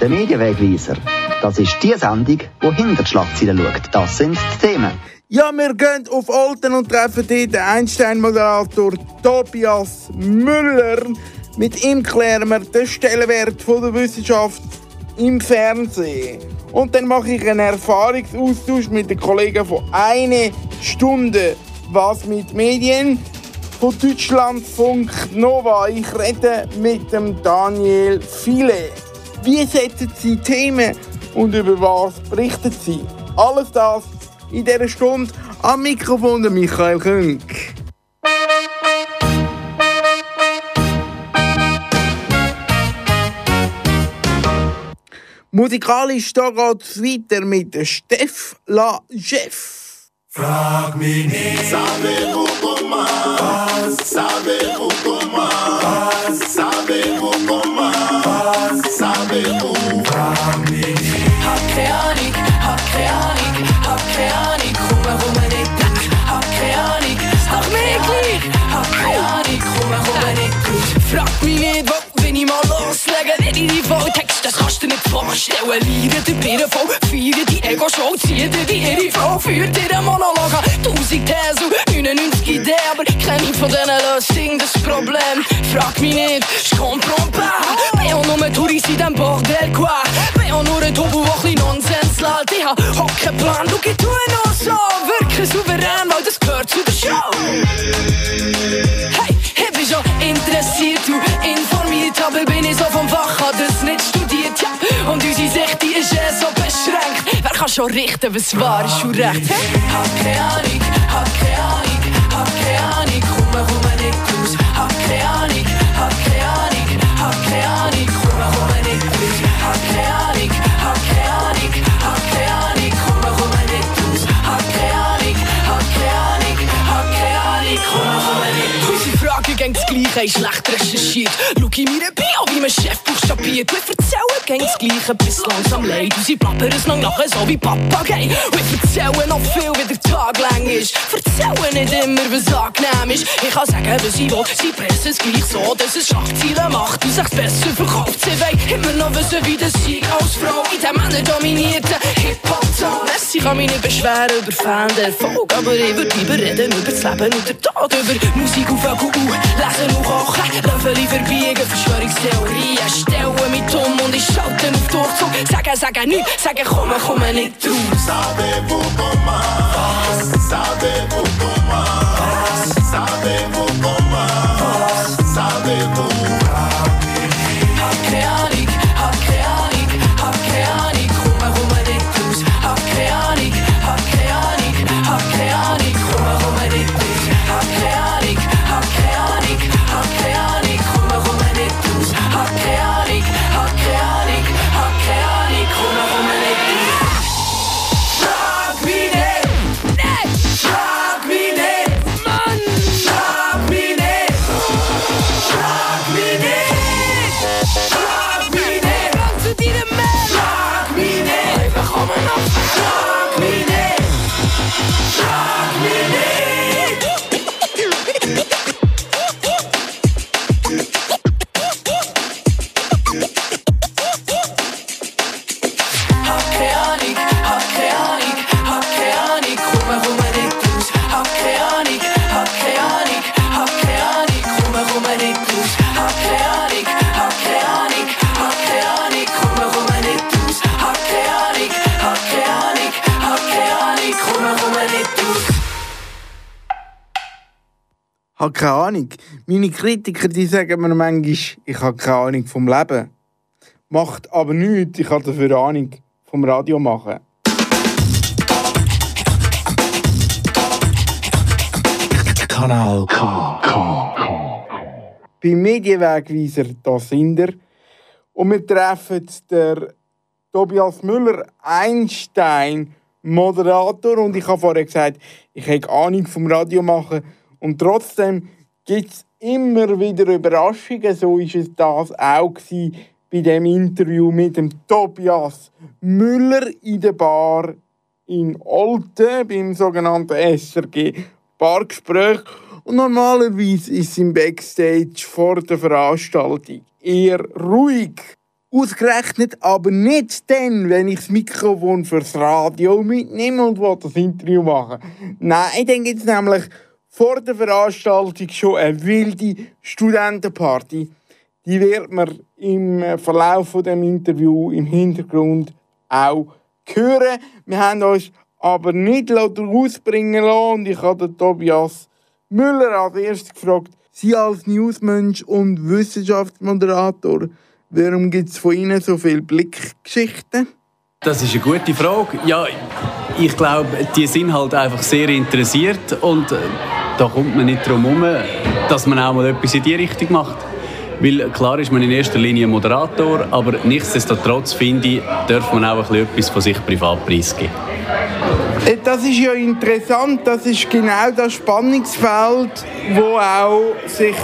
Der Medienwegweiser. Das ist die Sendung, die hinter die Schlagzeilen schaut. Das sind die Themen. Ja, wir gehen auf Alten und treffen dort den Einstein-Moderator Tobias Müller. Mit ihm klären wir den Stellenwert der Wissenschaft im Fernsehen. Und dann mache ich einen Erfahrungsaustausch mit den Kollegen von einer Stunde «Was mit Medien?» von Deutschlandfunk Nova. Ich rede mit dem Daniel File. Wie setzen Sie Themen und über was berichten Sie? Alles das in dieser Stunde am Mikrofon der Michael Künk. Musikalisch da geht es weiter mit Steff La Jeff. Frag mich nicht, savez-vous comment, savez-vous comment, savez-vous Frag mich nicht, wo, wenn ich mal loslege, wenn ich die Volltext, das kannst du nicht vorstellen. Lieren die Birnen voll, feiern die Ego-Show, ziehen dir die ihre Frau, führt dir einen Monolog an. Tausend Thesen, 99 Ideen, aber keine von denen löst das Problem. Frag mich nicht, je comprends pas. Bin auch nur Touris in dem Bordel, quoi. Bin auch nur ein Tobu, der ein Nonsens lädt. Ich hab auch keinen Plan, du geh tue noch so. Wirke souverän, weil das gehört zu der Show. Interessiert, du informiert, aber bin ich so vom Fach, hab das nicht studiert, ja. Und unsere Sicht, die ist eh so beschränkt. Wer kann schon richten, was wahr ist und recht? Hey? Hab keine Ahnung, hab keine Ahnung, hab keine Ahnung, komm, komm nicht raus. Hab keine Ahnung, Gleiche, ist schlecht recherchiert. Schau in meine Bio, wie mein Chef buchstabiert. Wir erzählen gegen das Gleiche, bis langsam leid. Und sie plappern es noch nachher so wie Papagei. Wir erzählen noch viel, wie der Tag lang ist. Erzählen nicht immer, was angenehm ist. Ich kann sagen, was ich will. Sie pressen es gleich so, dass es Schlagzeilen macht und sich besser verkauft. Sie wollen immer noch wissen, wie das Sieg als Frau in dem männerdominierten Hip-Hop-Zone. Ich kann mich nicht beschweren über Fan-Erfolg, aber ich würde lieber reden über das Leben und den Tod, über Musik auf der Kuh, lesen und kochen, Löffel verbiegen, Verschwörungstheorien, stellen mich dumm und ich schalte auf Durchzug. Sagen, sagen nichts, sagen komm, komm nicht raus. Savez-vous comment, savez-vous comment, savez-vous comment, savez-vous, habe keine Ahnung. Meine Kritiker die sagen mir manchmal, ich habe keine Ahnung vom Leben. Macht aber nichts, ich habe dafür Ahnung vom Radio machen. Kanal K. K. Beim Medienwegweiser, da sind wir. Und wir treffen der Tobias Müller, Einstein, Moderator. Und ich habe vorher gesagt, ich habe Ahnung vom Radio machen. Und trotzdem gibt es immer wieder Überraschungen. So war es das auch bei dem Interview mit dem Tobias Müller in der Bar in Olten beim sogenannten SRG Bargespräch. Und normalerweise ist es im Backstage vor der Veranstaltung eher ruhig. Ausgerechnet aber nicht dann, wenn ich das Mikrofon fürs Radio mitnehme und das Interview machen. Nein, dann gibt es nämlich vor der Veranstaltung schon eine wilde Studentenparty. Die wird man im Verlauf von dem Interview im Hintergrund auch hören. Wir haben uns aber nicht rausbringen lassen und ich habe Tobias Müller als erstes gefragt, Sie als Newsmensch und Wissenschaftsmoderator, warum gibt es von Ihnen so viele Blickgeschichten? Das ist eine gute Frage. Ja, ich glaube, die sind halt einfach sehr interessiert und äh, da kommt man nicht drum herum, dass man auch mal etwas in die Richtung macht. Weil klar ist man in erster Linie Moderator, aber nichtsdestotrotz finde ich, darf man auch etwas von sich privat preisgeben. Äh, Das ist ja interessant, das ist genau das Spannungsfeld, wo auch sich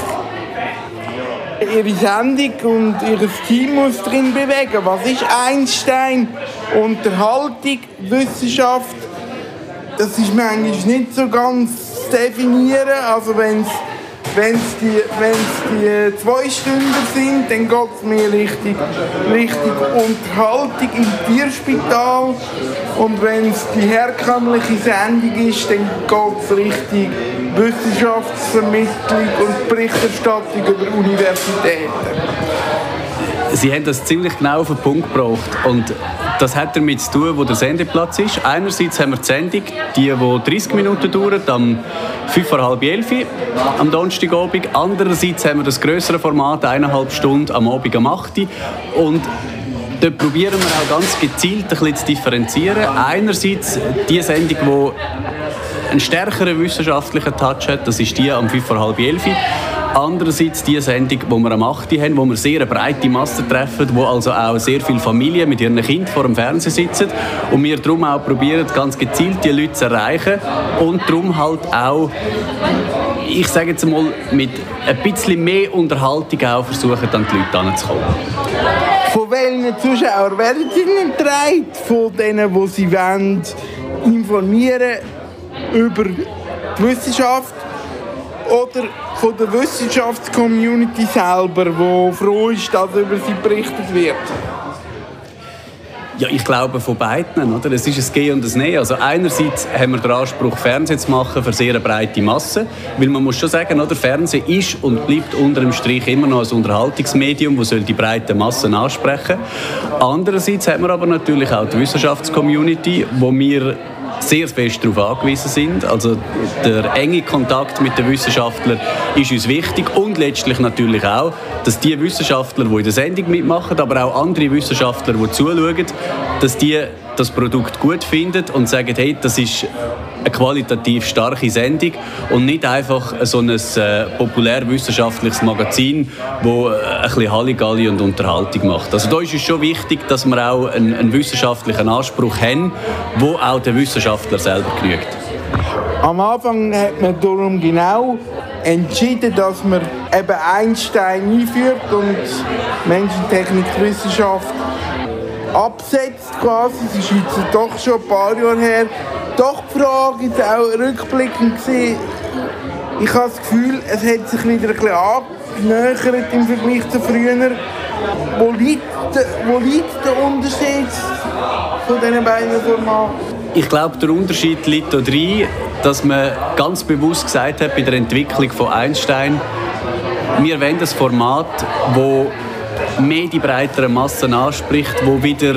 ihre Sendung und ihr Team muss drin bewegen. Was ist Einstein? Unterhaltung, Wissenschaft? Das ist manchmal nicht so ganz zu definieren. Also wenn es wenn's die, wenn's die zwei Stunden sind, dann geht es mehr Richtung, Richtung Unterhaltung im Tierspital. Und wenn es die herkömmliche Sendung ist, dann geht es Richtung Wissenschaftsvermittlung und Berichterstattung über Universitäten. Sie haben das ziemlich genau auf den Punkt gebracht. Und das hat damit zu tun, wo der Sendeplatz ist. Einerseits haben wir die Sendung, die, die 30 Minuten dauert, am 5 vor halb 11 Uhr am Donnerstagabend. Andererseits haben wir das größere Format, eineinhalb Stunden am Abend am 8 Uhr. Und dort probieren wir auch ganz gezielt ein bisschen zu differenzieren. Einerseits die Sendung, die einen stärkeren wissenschaftlichen Touch hat, das ist die am 5 vor halb 11 Uhr. Andererseits die Sendung, die wir am 8. Uhr haben, wo wir sehr eine breite Masse treffen, wo also auch sehr viele Familien mit ihren Kindern vor dem Fernseher sitzen und wir darum auch probieren, ganz gezielt die Leute zu erreichen und darum halt auch, ich sage jetzt mal, mit ein bisschen mehr Unterhaltung auch versuchen, an die Leute heranzukommen. Von welchen Zuschauern werden Sie denn getragen? Von denen, die Sie wollen, informieren über die Wissenschaft? Oder von der Wissenschaftscommunity selber, die froh ist, dass über sie berichtet wird? Ja, ich glaube von beiden. Oder? Es ist ein Gehen und ein Nehmen. Also einerseits haben wir den Anspruch, Fernsehen zu machen für sehr breite Masse. Weil man muss schon sagen, oder? Fernsehen ist und bleibt unter dem Strich immer noch ein Unterhaltungsmedium, das die breite Massen ansprechen Andererseits haben wir aber natürlich auch die Wissenschaftscommunity, wo wir sehr fest darauf angewiesen sind. Also der enge Kontakt mit den Wissenschaftlern ist uns wichtig und letztlich natürlich auch, dass die Wissenschaftler, die in der Sendung mitmachen, aber auch andere Wissenschaftler, die zuschauen, dass die das Produkt gut finden und sagen, hey, das ist eine qualitativ starke Sendung und nicht einfach so ein äh, populärwissenschaftliches Magazin, wo äh, ein bisschen Halligalli und Unterhaltung macht. Also da ist es schon wichtig, dass wir auch einen, einen wissenschaftlichen Anspruch haben, wo auch der Wissenschaftler selber genügt. Am Anfang hat man darum genau entschieden, dass man eben Einstein einführt und Menschentechnik, Wissenschaft absetzt quasi. Es ist jetzt doch schon ein paar Jahre her. Doch die Frage ist auch rückblickend gesehen, ich habe das Gefühl, es hat sich wieder ein bisschen angenähert im Vergleich zu früher. Wo liegt, wo liegt der Unterschied von diesen beiden Formaten? Ich glaube, der Unterschied liegt darin, dass man ganz bewusst gesagt hat bei der Entwicklung von Einstein, wir wollen ein Format, wo mehr die breitere Massen anspricht, wo wieder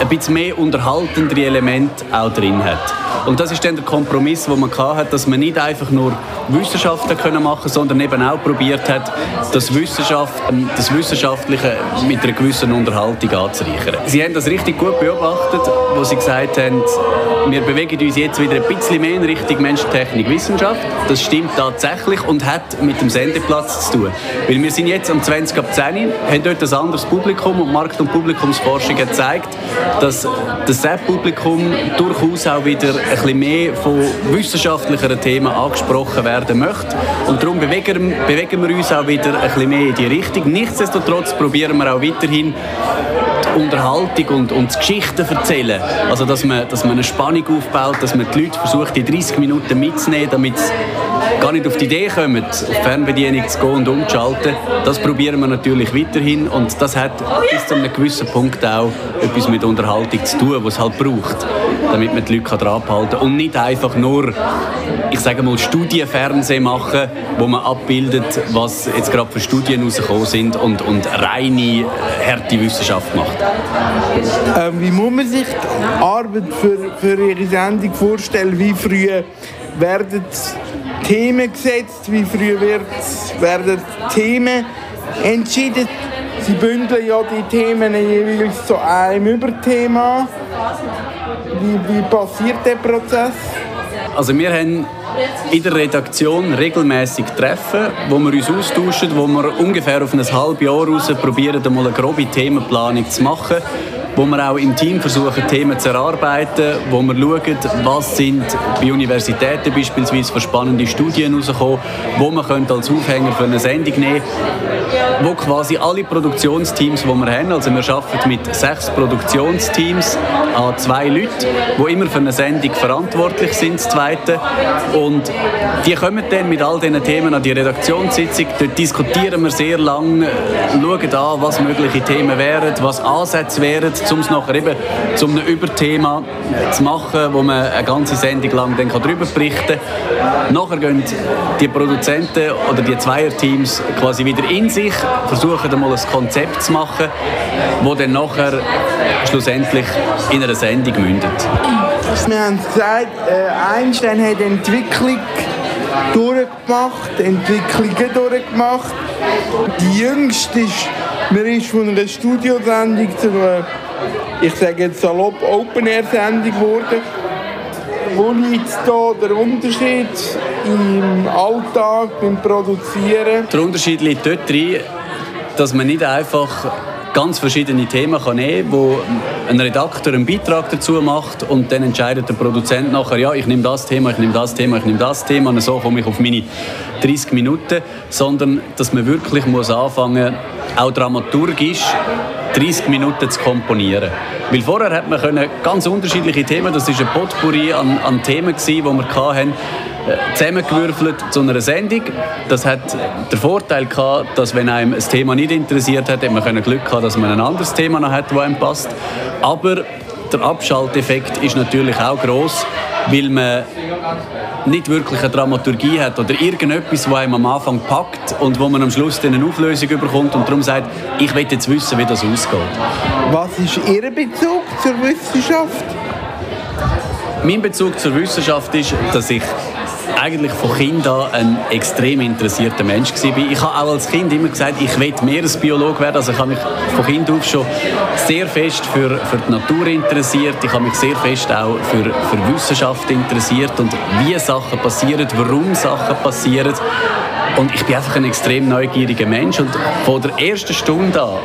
ein bisschen mehr unterhaltendere Elemente auch drin hat. Und das ist dann der Kompromiss, den man hat, dass man nicht einfach nur Wissenschaften können machen, sondern eben auch probiert hat, das, Wissenschaft, das Wissenschaftliche mit einer gewissen Unterhaltung anzureichern. Sie haben das richtig gut beobachtet, wo Sie gesagt haben, wir bewegen uns jetzt wieder ein bisschen mehr in Richtung Menschentechnik, Wissenschaft. Das stimmt tatsächlich und hat mit dem Sendeplatz zu tun. Weil wir sind jetzt am 20 ab 10 haben dort ein anderes Publikum und Markt- und Publikumsforschung gezeigt, dass das SEP-Publikum durchaus auch wieder ein bisschen mehr von wissenschaftlicheren Themen angesprochen werden möchte. Und darum bewegen, bewegen wir uns auch wieder ein bisschen mehr in die Richtung. Nichtsdestotrotz probieren wir auch weiterhin die Unterhaltung und, und die Geschichten erzählen. Also, dass man, dass man eine Spannung aufbaut, dass man die Leute versucht, die 30 Minuten mitzunehmen, damit gar nicht auf die Idee kommen, auf die Fernbedienung zu gehen und umzuschalten, das probieren wir natürlich weiterhin und das hat bis zu einem gewissen Punkt auch etwas mit Unterhaltung zu tun, was es halt braucht, damit man die Leute dran halten kann und nicht einfach nur, ich sage mal, Studienfernsehen machen, wo man abbildet, was jetzt gerade für Studien rausgekommen sind und, und reine, harte Wissenschaft macht. Ähm, wie muss man sich die Arbeit für, für Ihre Sendung vorstellen? Wie früh werden Themen gesetzt? Wie früh wird, werden Themen entschieden? Sie bündeln ja die Themen jeweils zu einem Überthema. Wie, wie passiert der Prozess? Also wir haben in der Redaktion regelmäßig Treffen, wo wir uns austauschen, wo wir ungefähr auf ein halbes Jahr raus probieren, einmal eine grobe Themenplanung zu machen wo wir auch im Team versuchen, Themen zu erarbeiten, wo wir schauen, was sind bei Universitäten beispielsweise für spannende Studien rausgekommen, wo man könnte als Aufhänger für eine Sendung nehmen wo quasi alle Produktionsteams, die wir haben, also wir arbeiten mit sechs Produktionsteams an zwei Leuten, die immer für eine Sendung verantwortlich sind, das zweite. Und die kommen dann mit all diesen Themen an die Redaktionssitzung. Dort diskutieren wir sehr lange, schauen an, was mögliche Themen wären, was Ansätze wären, um es nachher eben zu einem Überthema zu machen, wo man eine ganze Sendung lang dann darüber berichten kann. Nachher gehen die Produzenten oder die Zweierteams quasi wieder in sich, versuchen einmal ein Konzept zu machen, wo dann nachher schlussendlich in einer Sendung mündet. Wir haben gesagt, äh, Einstein hat Entwicklung durchgemacht, Entwicklungen durchgemacht. Die jüngste ist, man ist von einer Studiosendung zu einer, ich sage jetzt salopp, Open-Air-Sendung geworden. Wo liegt da der Unterschied im Alltag, beim Produzieren? Der Unterschied liegt dort drin, dass man nicht einfach ganz verschiedene Themen kann nehmen kann, wo ein Redakteur einen Beitrag dazu macht und dann entscheidet der Produzent nachher, ja, ich nehme das Thema, ich nehme das Thema, ich nehme das Thema und so komme ich auf meine 30 Minuten, sondern dass man wirklich muss anfangen, auch dramaturgisch 30 Minuten zu komponieren. Weil vorher hat man ganz unterschiedliche Themen, das ist ein Potpourri an, an Themen die wir hatten, zusammengewürfelt zu einer Sendung. Das hat den Vorteil gehabt, dass wenn einem ein Thema nicht interessiert hat, hat man Glück haben, dass man ein anderes Thema noch hat, das einem passt. Aber der Abschalteffekt ist natürlich auch groß, weil man nicht wirklich eine Dramaturgie hat oder irgendetwas, was einem am Anfang packt und wo man am Schluss eine Auflösung bekommt und darum sagt, ich will jetzt wissen, wie das ausgeht. Was ist Ihr Bezug zur Wissenschaft? Mein Bezug zur Wissenschaft ist, dass ich eigentlich von Kind an ein extrem interessierter Mensch war. Ich habe auch als Kind immer gesagt, ich will Meeresbiolog werden. Also ich habe mich von Kind auf schon sehr fest für, für die Natur interessiert. Ich habe mich sehr fest auch für, für Wissenschaft interessiert und wie Sachen passieren, warum Sachen passieren. Und ich bin einfach ein extrem neugieriger Mensch. Und von der ersten Stunde an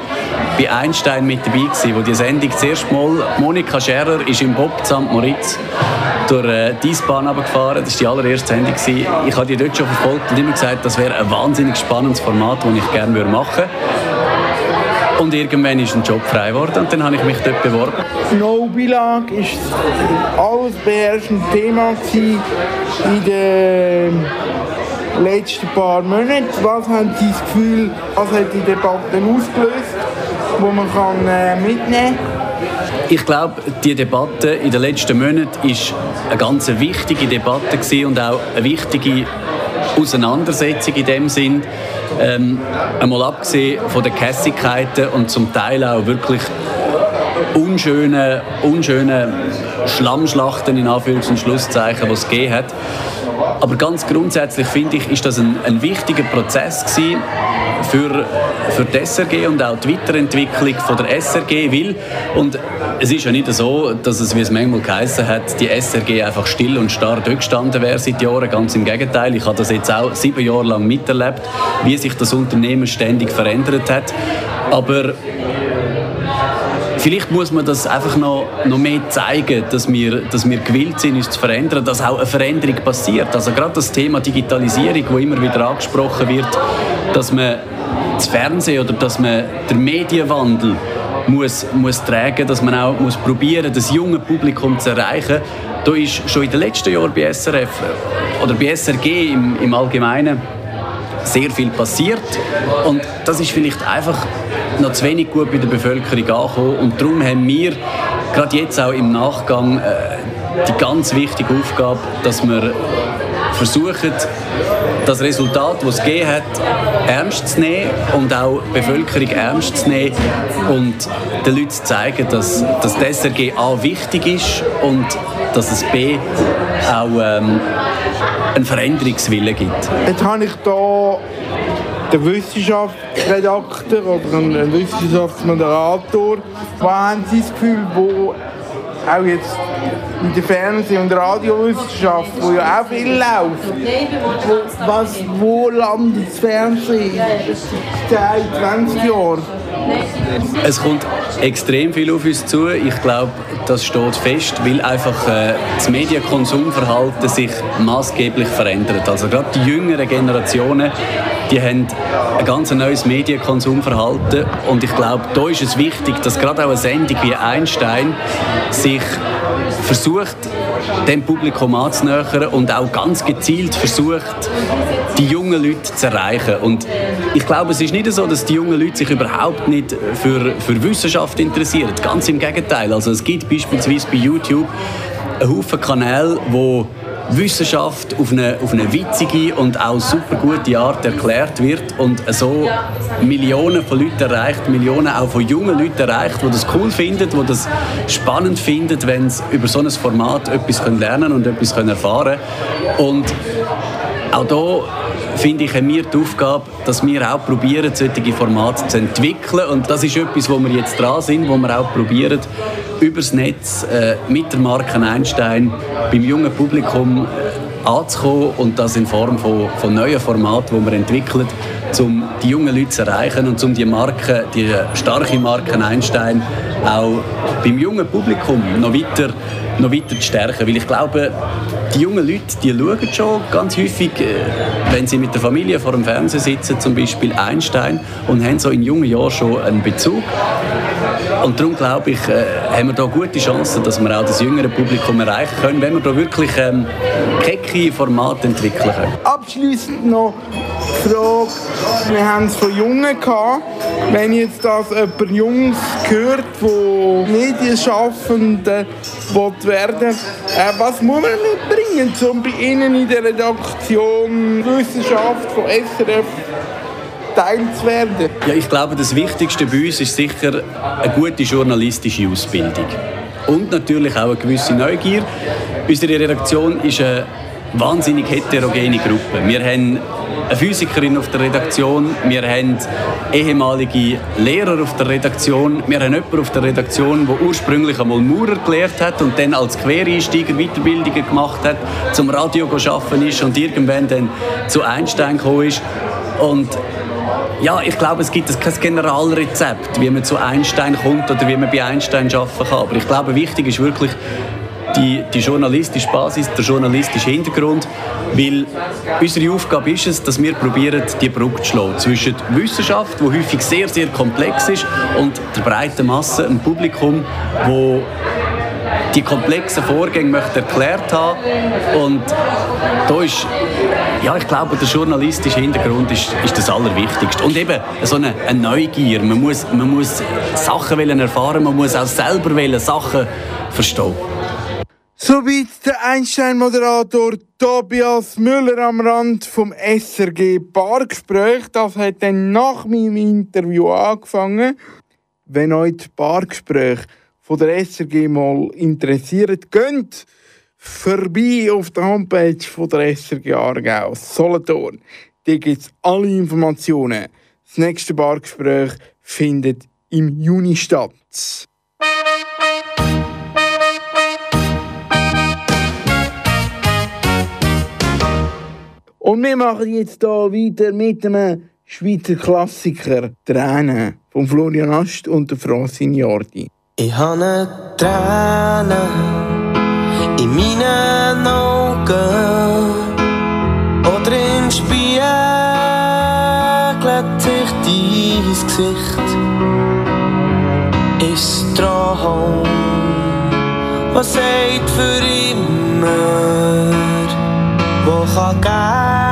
bei Einstein mit dabei gewesen, wo die Sendung zuerst mal Monika Scherer ist im Bob St. Moritz durch äh, die Eisbahn runtergefahren. Das war die allererste Sendung. Gewesen. Ich habe die dort schon verfolgt und immer gesagt, das wäre ein wahnsinnig spannendes Format, das ich gerne machen würde. Und irgendwann ist ein Job frei geworden und dann habe ich mich dort beworben. No-Belag war alles beherrschend Thema in den letzten paar Monaten. Was haben Sie das Gefühl, was hat die Debatte ausgelöst, wo man kann, äh, mitnehmen kann? Ich glaube, die Debatte in den letzten Monaten ist eine ganz wichtige Debatte und auch eine wichtige Auseinandersetzung in dem Sinn. Ähm, einmal abgesehen von den Kässigkeiten und zum Teil auch wirklich unschönen, unschönen Schlammschlachten in Anführungs- und Schlusszeichen, die es gegeben hat. Aber ganz grundsätzlich finde ich, ist das ein, ein wichtiger Prozess für, für die SRG und auch die Weiterentwicklung von der SRG, weil, und es ist ja nicht so, dass es, wie es manchmal geheißen hat, die SRG einfach still und starr gestanden wäre seit Jahren, ganz im Gegenteil. Ich habe das jetzt auch sieben Jahre lang miterlebt, wie sich das Unternehmen ständig verändert hat. Aber Vielleicht muss man das einfach noch, noch mehr zeigen, dass wir, dass wir gewillt sind, uns zu verändern, dass auch eine Veränderung passiert. Also gerade das Thema Digitalisierung, wo immer wieder angesprochen wird, dass man das Fernsehen oder dass man den Medienwandel muss, muss tragen, dass man auch muss probieren, das junge Publikum zu erreichen, da ist schon in den letzten Jahren bei SRF oder bei SRG im, im Allgemeinen sehr viel passiert. Und das ist vielleicht einfach noch zu wenig gut bei der Bevölkerung angekommen. Und darum haben wir gerade jetzt auch im Nachgang äh, die ganz wichtige Aufgabe, dass wir versuchen, das Resultat, das es gegeben hat, ernst zu nehmen und auch die Bevölkerung ernst zu nehmen und den Leuten zu zeigen, dass, dass das SRG A wichtig ist und dass es B auch ähm, einen Veränderungswillen gibt. Jetzt habe ich hier den Wissenschaftsredakteur oder einen Wissenschaftsmoderator. Was haben Sie das Gefühl, wo auch jetzt in der Fernseh- und Radiowissenschaft, wo ja auch viel läuft, was, wo landet das Fernsehen seit 20 Jahren? Es kommt extrem viel auf uns zu. Ich glaube, das steht fest, weil einfach äh, das Medienkonsumverhalten sich maßgeblich verändert. Also gerade die jüngeren Generationen, die haben ein ganz neues Medienkonsumverhalten und ich glaube, da ist es wichtig, dass gerade auch eine Sendung wie Einstein sich versucht, dem Publikum anzunähern und auch ganz gezielt versucht, die jungen Leute zu erreichen. Und ich glaube, es ist nicht so, dass die jungen Leute sich überhaupt nicht für, für Wissenschaft interessieren. Ganz im Gegenteil. Also es gibt beispielsweise bei YouTube einen Haufen Kanäle, wo Wissenschaft auf eine, auf eine witzige und auch super gute Art erklärt wird und so Millionen von Leuten erreicht, Millionen auch von jungen Leuten erreicht, die das cool finden, die das spannend finden, wenn sie über so ein Format etwas lernen und etwas erfahren können. Und auch hier finde ich, haben wir die Aufgabe, dass wir auch probieren, solche Formate zu entwickeln. Und das ist etwas, wo wir jetzt dran sind, wo wir auch probieren, übers Netz äh, mit der Marke Einstein beim jungen Publikum äh, anzukommen und das in Form von, von neuen Formaten, die wir entwickeln, um die jungen Leute zu erreichen und um die Marke, die starke Marke Einstein auch beim jungen Publikum noch weiter, noch weiter zu stärken. Weil ich glaube, die jungen Leute, die schauen schon ganz häufig, äh, wenn sie mit der Familie vor dem Fernsehen sitzen, zum Beispiel Einstein, und haben so in jungen Jahren schon einen Bezug. Und darum glaube ich, äh, haben wir da gute Chancen, dass wir auch das jüngere Publikum erreichen können, wenn wir da wirklich ähm, kecke Formate entwickeln können. Abschließend noch die Frage, wir haben es von Jungen gehabt. Wenn jetzt das jemand Jungs hört, wo Medienschaffende werden äh, was muss man mitbringen, um bei Ihnen in der Redaktion Wissenschaft von SRF? Ja, ich glaube, das Wichtigste bei uns ist sicher eine gute journalistische Ausbildung. Und natürlich auch eine gewisse Neugier. Unsere Redaktion ist eine wahnsinnig heterogene Gruppe. Wir haben eine Physikerin auf der Redaktion, wir haben ehemalige Lehrer auf der Redaktion, wir haben jemanden auf der Redaktion, der ursprünglich einmal Maurer gelehrt hat und dann als Quereinsteiger Weiterbildungen gemacht hat, zum Radio arbeiten ist und irgendwann dann zu Einstein gekommen ist. Und ja, ich glaube, es gibt kein Generalrezept, wie man zu Einstein kommt oder wie man bei Einstein arbeiten kann. Aber ich glaube, wichtig ist wirklich die, die journalistische Basis, der journalistische Hintergrund, weil unsere Aufgabe ist es, dass wir probieren, die Brücke zu schlagen zwischen Wissenschaft, die häufig sehr, sehr komplex ist, und der breiten Masse, ein Publikum, wo die komplexen Vorgänge möchte erklärt haben und da ist ja, ich glaube, der journalistische Hintergrund ist, ist das Allerwichtigste. Und eben so eine, eine Neugier. Man muss, man muss Sachen erfahren, man muss auch selber Sachen verstehen. Soweit der Einstein-Moderator Tobias Müller am Rand vom SRG Bargespräch. Das hat dann nach meinem Interview angefangen. Wenn euch die Bargespräche von der SRG mal interessiert, geht vorbei auf der Homepage von der SRG Aargau, Solothurn. Da gibt es alle Informationen. Das nächste Bargespräch findet im Juni statt. Und wir machen jetzt hier weiter mit einem Schweizer Klassiker, Tränen, von Florian Ast und der Francine Jordi. Ich habe eine Träne in meinen Augen oder im Spiegel sich dein Gesicht. Ist Traum, was sagt für immer Vou rogar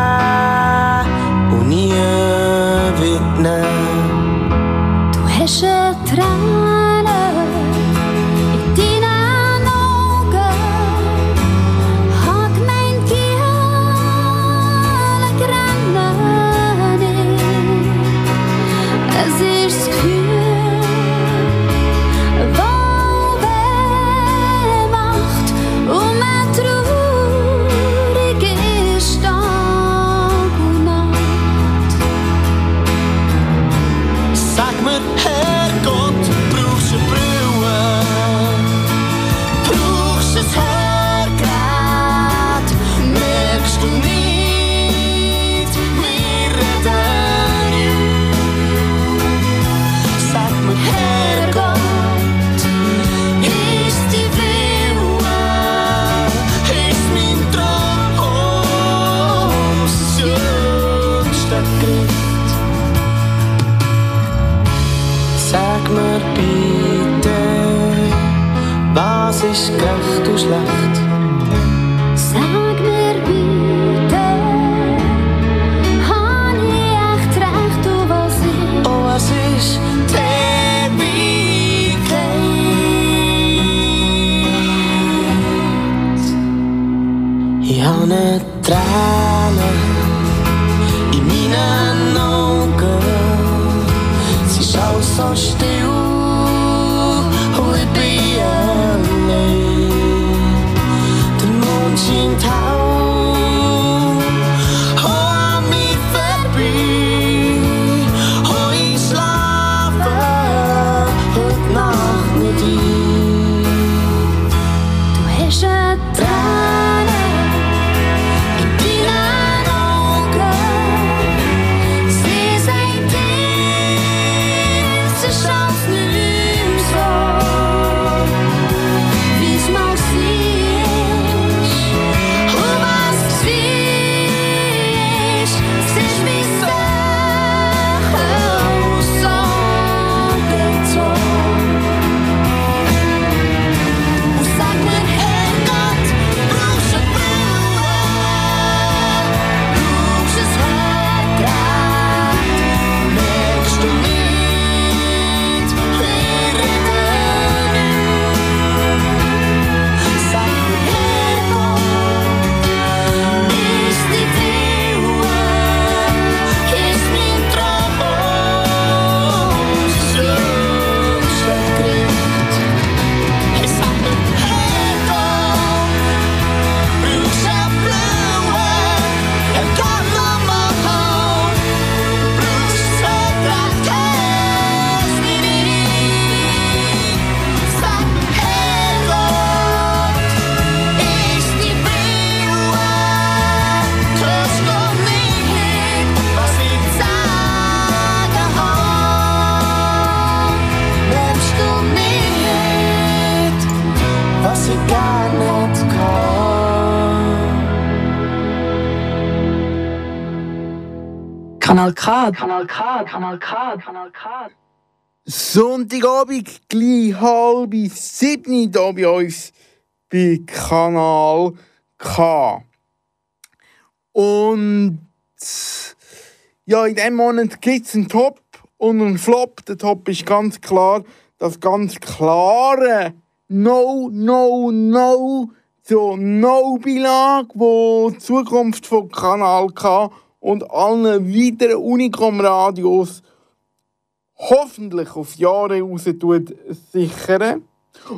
Kanal K, Kanal K, Kanal K, Kanal K. Sonntagabend, gleich halb sieben hier bei uns bei Kanal K. Und ja, in diesem Monat gibt es einen Top und einen Flop. Der Top ist ganz klar das ganz klare No, No, No zur No-Beilage, wo die Zukunft von Kanal K und allen weiteren Unicom-Radios hoffentlich auf Jahre raus sichern.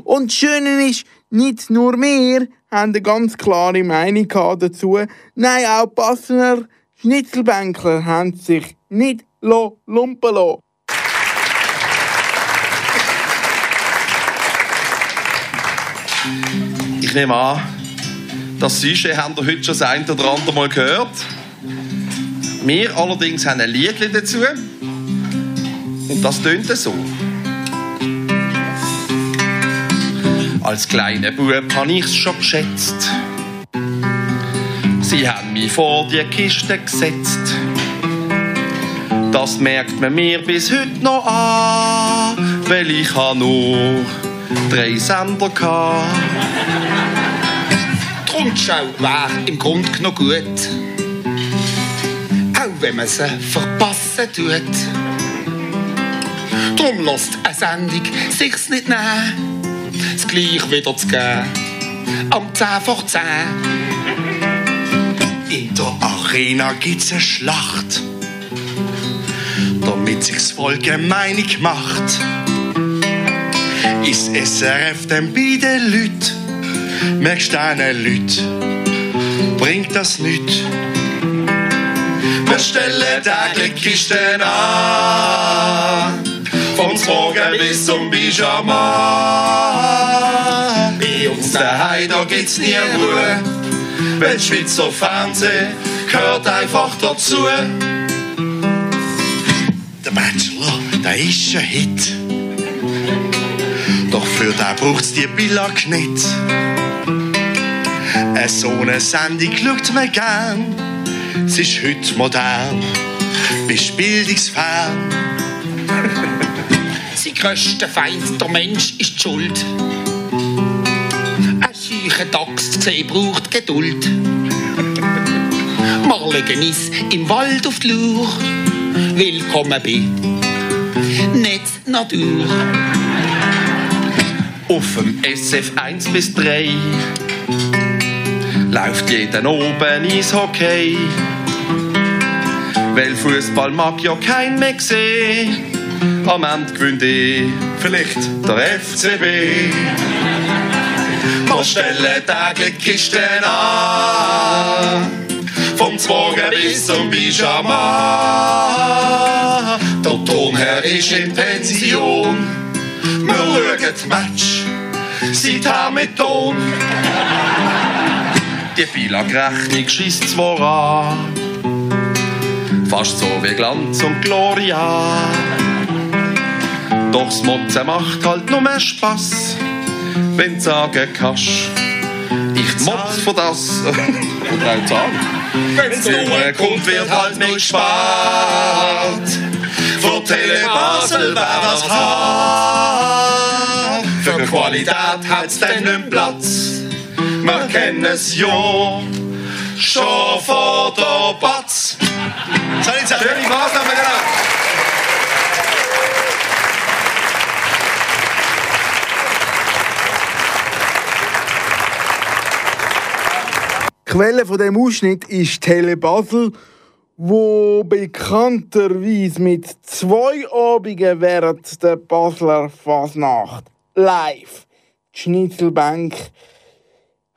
Und das Schöne ist, nicht nur wir haben eine ganz klare Meinung dazu. Nein, auch die Bassener Schnitzelbänkler haben sich nicht lumpen lassen. Ich nehme an, das Sujet habt ihr heute schon das ein oder andere Mal gehört. Wir allerdings haben ein Lied dazu. Und das tönt so. Als kleiner Bub habe ich's schon geschätzt. Sie haben mich vor die Kiste gesetzt. Das merkt man mir bis heute noch an, weil ich ha nur drei Sender hatte. Die Rundschau wäre im Grunde noch gut. Wenn man sie verpassen tut. Drum lasst eine Sendung sich's nicht nehmen, das gleich wieder zu geben. Am 10 vor 10. In der Arena gibt's eine Schlacht, damit sich's Volk eine Meinung macht. Ist SRF denn bei den Leuten? Merkst du einen Leut? Bringt das nicht? Wir stellen täglich Kisten an. Vom Morgen bis zum Pyjama. Bei uns daheim, da gibt's nie Ruhe. Wenn Schweizer Fernsehen gehört einfach dazu. Der Bachelor, der ist ein Hit. Doch für den braucht's die Billag nicht. Eine so eine Sendung schaut man gern. Es ist heute modern, bist bildungsfern. Sein grösster Feind, der Mensch, ist die Schuld. Ein scheucher Dachs zu sehen braucht Geduld. Wir legen uns im Wald auf die Lur. Willkommen bei Netz Natur. Auf dem SF 1 bis 3 läuft jeden oben Eishockey. Weil Fußball mag ja kein mehr sehen. Am Ende gewinnt eh vielleicht der FCB. Wir stellen täglich Kisten an. Vom Zwogen bis zum Pyjama. Der Tonherr ist in Pension. Wir schauen das Match seither mit Ton. Die Billag-Rechnung scheisst zwar an, fast so wie Glanz und Gloria. Doch das Motzen macht halt nur mehr Spass, wenn du sagen kannst, ich motz von das. Und auch zahlen. Wenn's nur kommt, wird halt nicht gespart. Vor Tele Basel wär das hart. Für Qualität hat's dann nicht Platz. Wir kennen es ja schon vor der Batz. Soll ich sagen? Schöne Maßnahmen, genau. Die Quelle von dem Ausschnitt ist Tele Basel, wo bekannterweise mit zwei Abenden während der Basler Fasnacht live die Schnitzelbank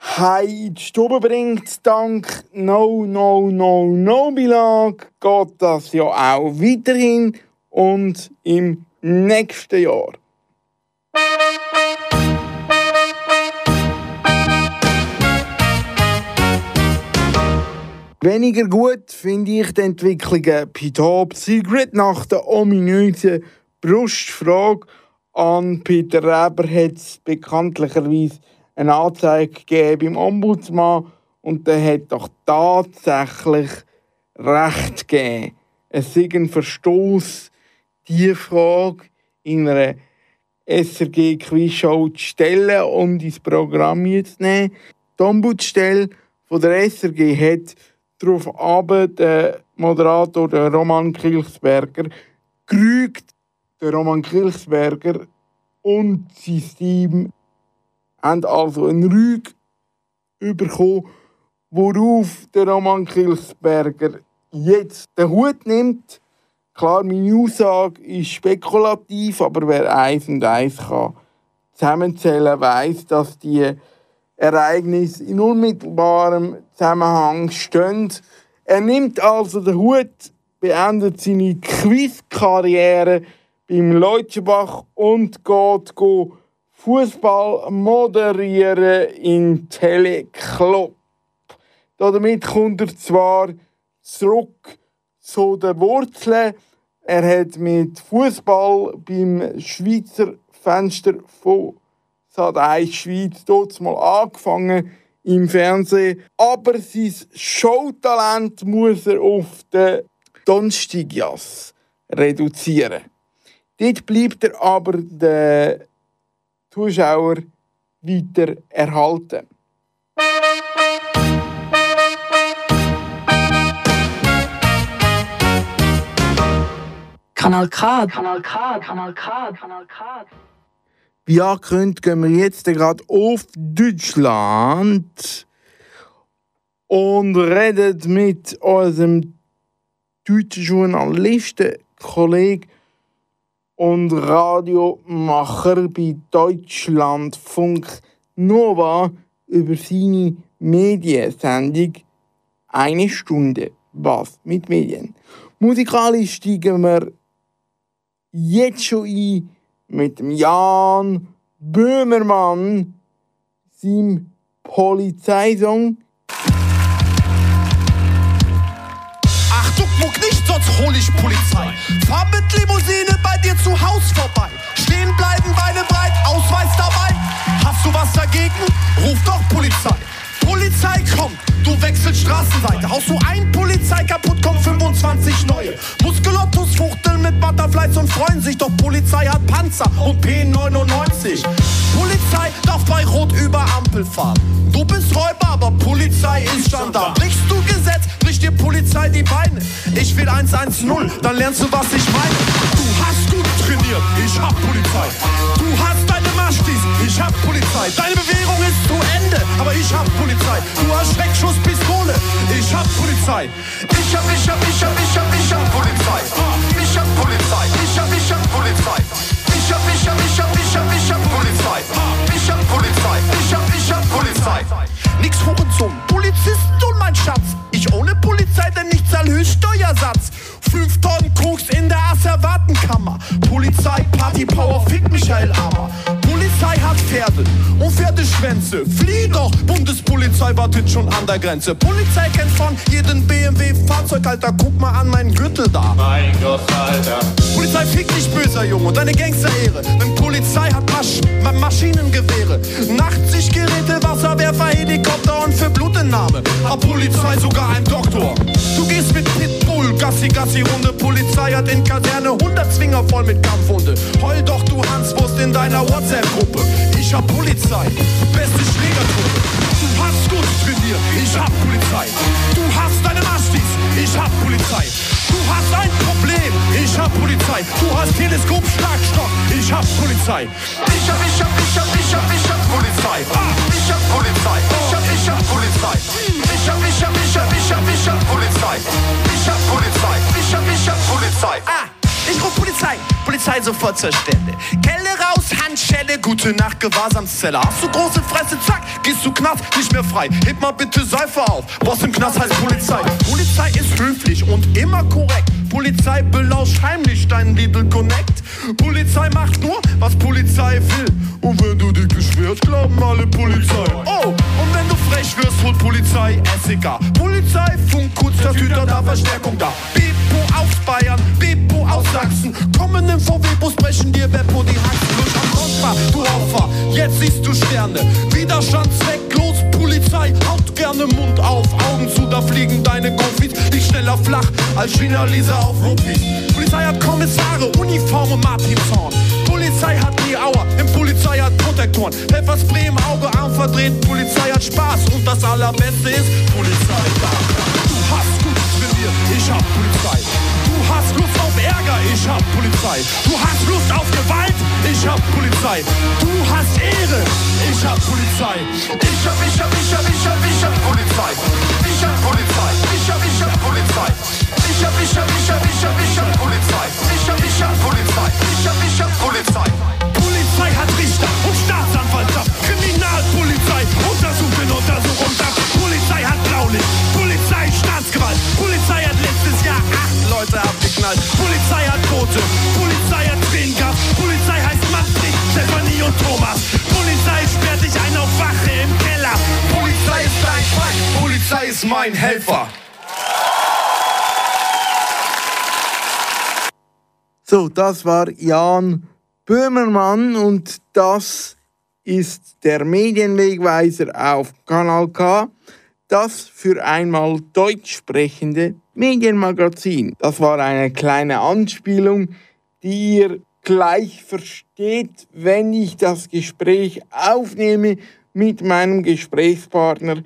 heim Stube bringt. Dank No No No No Belag geht das ja auch weiterhin und im nächsten Jahr. Weniger gut finde ich die Entwicklungen bei Top Secret nach der ominösen Brustfrage an Peter Reber hat es bekanntlicherweise eine Anzeige gegeben beim Ombudsmann und der hat doch tatsächlich Recht gegeben. Es sei ein Verstoß, diese Frage in einer SRG-Quizshow zu stellen und ins Programm zu nehmen. Die Ombudsstelle der SRG hat darauf aber der Moderator, der Roman Kilchsberger, gerügt. Der Roman Kilchsberger und sein Team haben also einen Rüg bekommen, worauf der Roman Kilchsberger jetzt den Hut nimmt. Klar, meine Aussage ist spekulativ, aber wer eins und eins kann zusammenzählen, weiß, dass die Ereignisse in unmittelbarem Zusammenhang stehen. Er nimmt also den Hut, beendet seine Quizkarriere beim Leutschenbach und geht go Fußball moderieren in Teleclub. Damit kommt er zwar zurück zu den Wurzeln. Er hat mit Fußball beim Schweizer Fenster von Sat 1 Schweiz dort mal angefangen im Fernsehen. Aber sein Showtalent muss er auf den Donnerstagjas reduzieren. Dort bleibt er aber den Zuschauer weiter erhalten. Kanal K. Kanal K. Kanal K. Kanal K. Wie angekündigt, gehen wir jetzt gerade auf Deutschland und reden mit unserem deutschen Journalisten, Kollegen und Radiomacher bei Deutschlandfunk Nova über seine Mediensendung Eine Stunde. Was mit Medien? Musikalisch steigen wir jetzt schon ein mit Jan Böhmermann, seinem Polizeisong. Hol ich Polizei. Fahr mit Limousine bei dir zu Haus vorbei. Stehen bleiben, Beine breit, Ausweis dabei. Hast du was dagegen? Ruf doch Polizei. Polizei kommt, du wechselst Straßenseite. Haust du ein Polizei kaputt, kommen 25 neue. Muskelottos fuchteln mit Butterflies und freuen sich. Doch Polizei hat Panzer und P99. Polizei darf bei Rot über Ampel fahren. Du bist Räuber, aber Polizei ist Standard. Brichst du Gesetz, bricht dir Polizei die Beine. Ich will 110, dann lernst du, was ich meine. Du hast gut trainiert, ich hab Polizei. Du hast Maschtis, ich hab Polizei. Deine Bewährung ist zu Ende, aber ich hab Polizei. Du hast Schreckschusspistole, ich hab Polizei. Ich hab, ich hab, ich hab, ich hab, ich hab Polizei. Ich hab Polizei, ich hab, ich hab Polizei. Ich hab, ich hab, ich hab, ich hab, ich hab Polizei. Ich hab Polizei, ich hab, ich hab Polizei. Nix Hurensohn, Polizisten und mein Schatz. Ich ohne Polizei, denn ich zahl Höchststeuersatz. Fünf Tonnen Koks in der Asservatenkammer. Polizei, Party Power, fick Michael Ammer. Polizei hat Pferde und Pferdeschwänze. Flieh doch, Bundespolizei wartet schon an der Grenze. Polizei kennt von jedem BMW-Fahrzeug, Alter, guck mal an meinen Gürtel da. Mein Gott, Alter. Polizei fickt dich, böser Junge, deine Gangsterehre. Denn Polizei hat Masch Ma Maschinengewehre. Nachtsichtgeräte, Wasserwerfer, Helikopter und für Blutentnahme. Hat Polizei sogar einen Doktor. Du gehst mit Pitbull, Gassi, Gassi, Runde. Polizei hat in Kaserne 100 Zwinger voll mit Kampfhunde. Heul doch, du Hanswurst in deiner WhatsApp-Gruppe. Ich hab Polizei, beste Schlägertruppe. Du hast gut trainiert, ich hab Polizei. Du hast deine Maschtis, ich hab Polizei. Du hast ein Problem, ich hab Polizei. Du hast Teleskop, Schlagstock, ich hab Polizei. Ich hab, ich hab, ich hab, ich hab, ich hab Polizei. Ich hab Polizei, ich hab, ich hab Polizei. Hab, ich hab, ich hab Polizei. Hab Polizei, ich hab Polizei. Ah! Ich ruf Polizei, Polizei sofort zur Stelle. Kelle raus, Handschelle, gute Nacht, Gewahrsamszelle. Hast du große Fresse, zack, gehst du Knast, nicht mehr frei. Heb mal bitte Seife auf, was im Knast heißt Polizei. Polizei ist höflich und immer korrekt. Polizei belauscht heimlich deinen Lidl Connect. Polizei macht nur, was Polizei will. Und wenn du dich beschwerst, glauben alle Polizei. Oh, und wenn du frech wirst, holt Polizei SEK. Polizei, Funk, kurz der Tüter, da Verstärkung da. Bipo aus Bayern, Bipo aus Sachsen. Kommen im VW-Bus, brechen dir Beppo die Haxen durch am Kontra, du Opfer. Jetzt siehst du Sterne. Widerstand zwecklos, Polizei haut gerne Mund auf, Augen zu, da fliegen deine Konfis. Die schneller flach als China Lisa auf Ruppis. Polizei hat Kommissare, Uniform und Martinshorn. Polizei hat die Auer, im Polizei hat Protektoren. Pfefferspray im Auge, Arm verdreht, Polizei hat Spaß. Und das allerbeste ist, Polizei da. Du hast gut trainiert, ich hab Polizei. Ärger, ich hab Polizei. Du hast Lust auf Gewalt, ich hab Polizei. Du hast Ehre, ich hab Polizei. Ich hab, ich hab, ich hab, ich hab, ich hab Polizei. Ich hab Polizei, ich hab, ich hab Polizei. Ich hab, ich hab, ich hab, ich hab, ich hab Polizei. Ich hab, ich hab Polizei. Ich hab, ich hab Polizei. Polizei hat Richter und Staatsanwaltschaft. Kriminalpolizei, Untersuchung, Untersuchung, Polizei hat Blaulicht. Polizei, Staatsgewalt. Polizei hat letztes Jahr acht Leute abgeknallt. Polizei hat Boote. Polizei hat Tränengas. Polizei heißt Manfred, Stefanie und Thomas. Polizei sperrt dich ein auf Wache im Keller. Polizei ist dein Feind. Polizei ist mein Helfer. So, das war Jan Böhmermann und das ist der Medienwegweiser auf Kanal K, das für einmal deutsch sprechende Medienmagazin. Das war eine kleine Anspielung, die ihr gleich versteht, wenn ich das Gespräch aufnehme mit meinem Gesprächspartner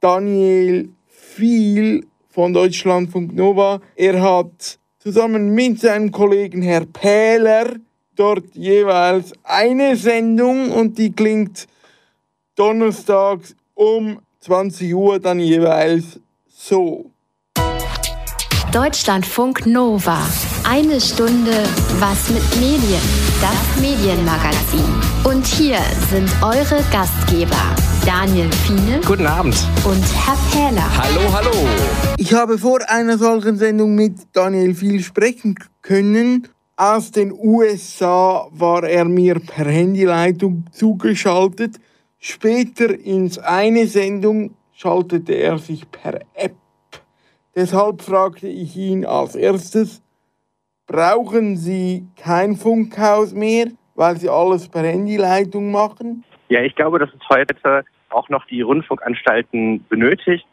Daniel Viel von Deutschlandfunk Nova. Er hat zusammen mit seinem Kollegen Herr Pähler dort jeweils eine Sendung und die klingt donnerstags um 20 Uhr dann jeweils so. Deutschlandfunk Nova. Eine Stunde was mit Medien. Das Medienmagazin. Und hier sind eure Gastgeber Daniel Fiene. Guten Abend. Und Herr Pähler. Hallo, hallo. Ich habe vor einer solchen Sendung mit Daniel viel sprechen können. Aus den USA war er mir per Handyleitung zugeschaltet. Später ins eine Sendung schaltete er sich per App. Deshalb fragte ich ihn als erstes, brauchen Sie kein Funkhaus mehr, weil Sie alles per Handyleitung machen? Ja, ich glaube, dass es heute auch noch die Rundfunkanstalten benötigt.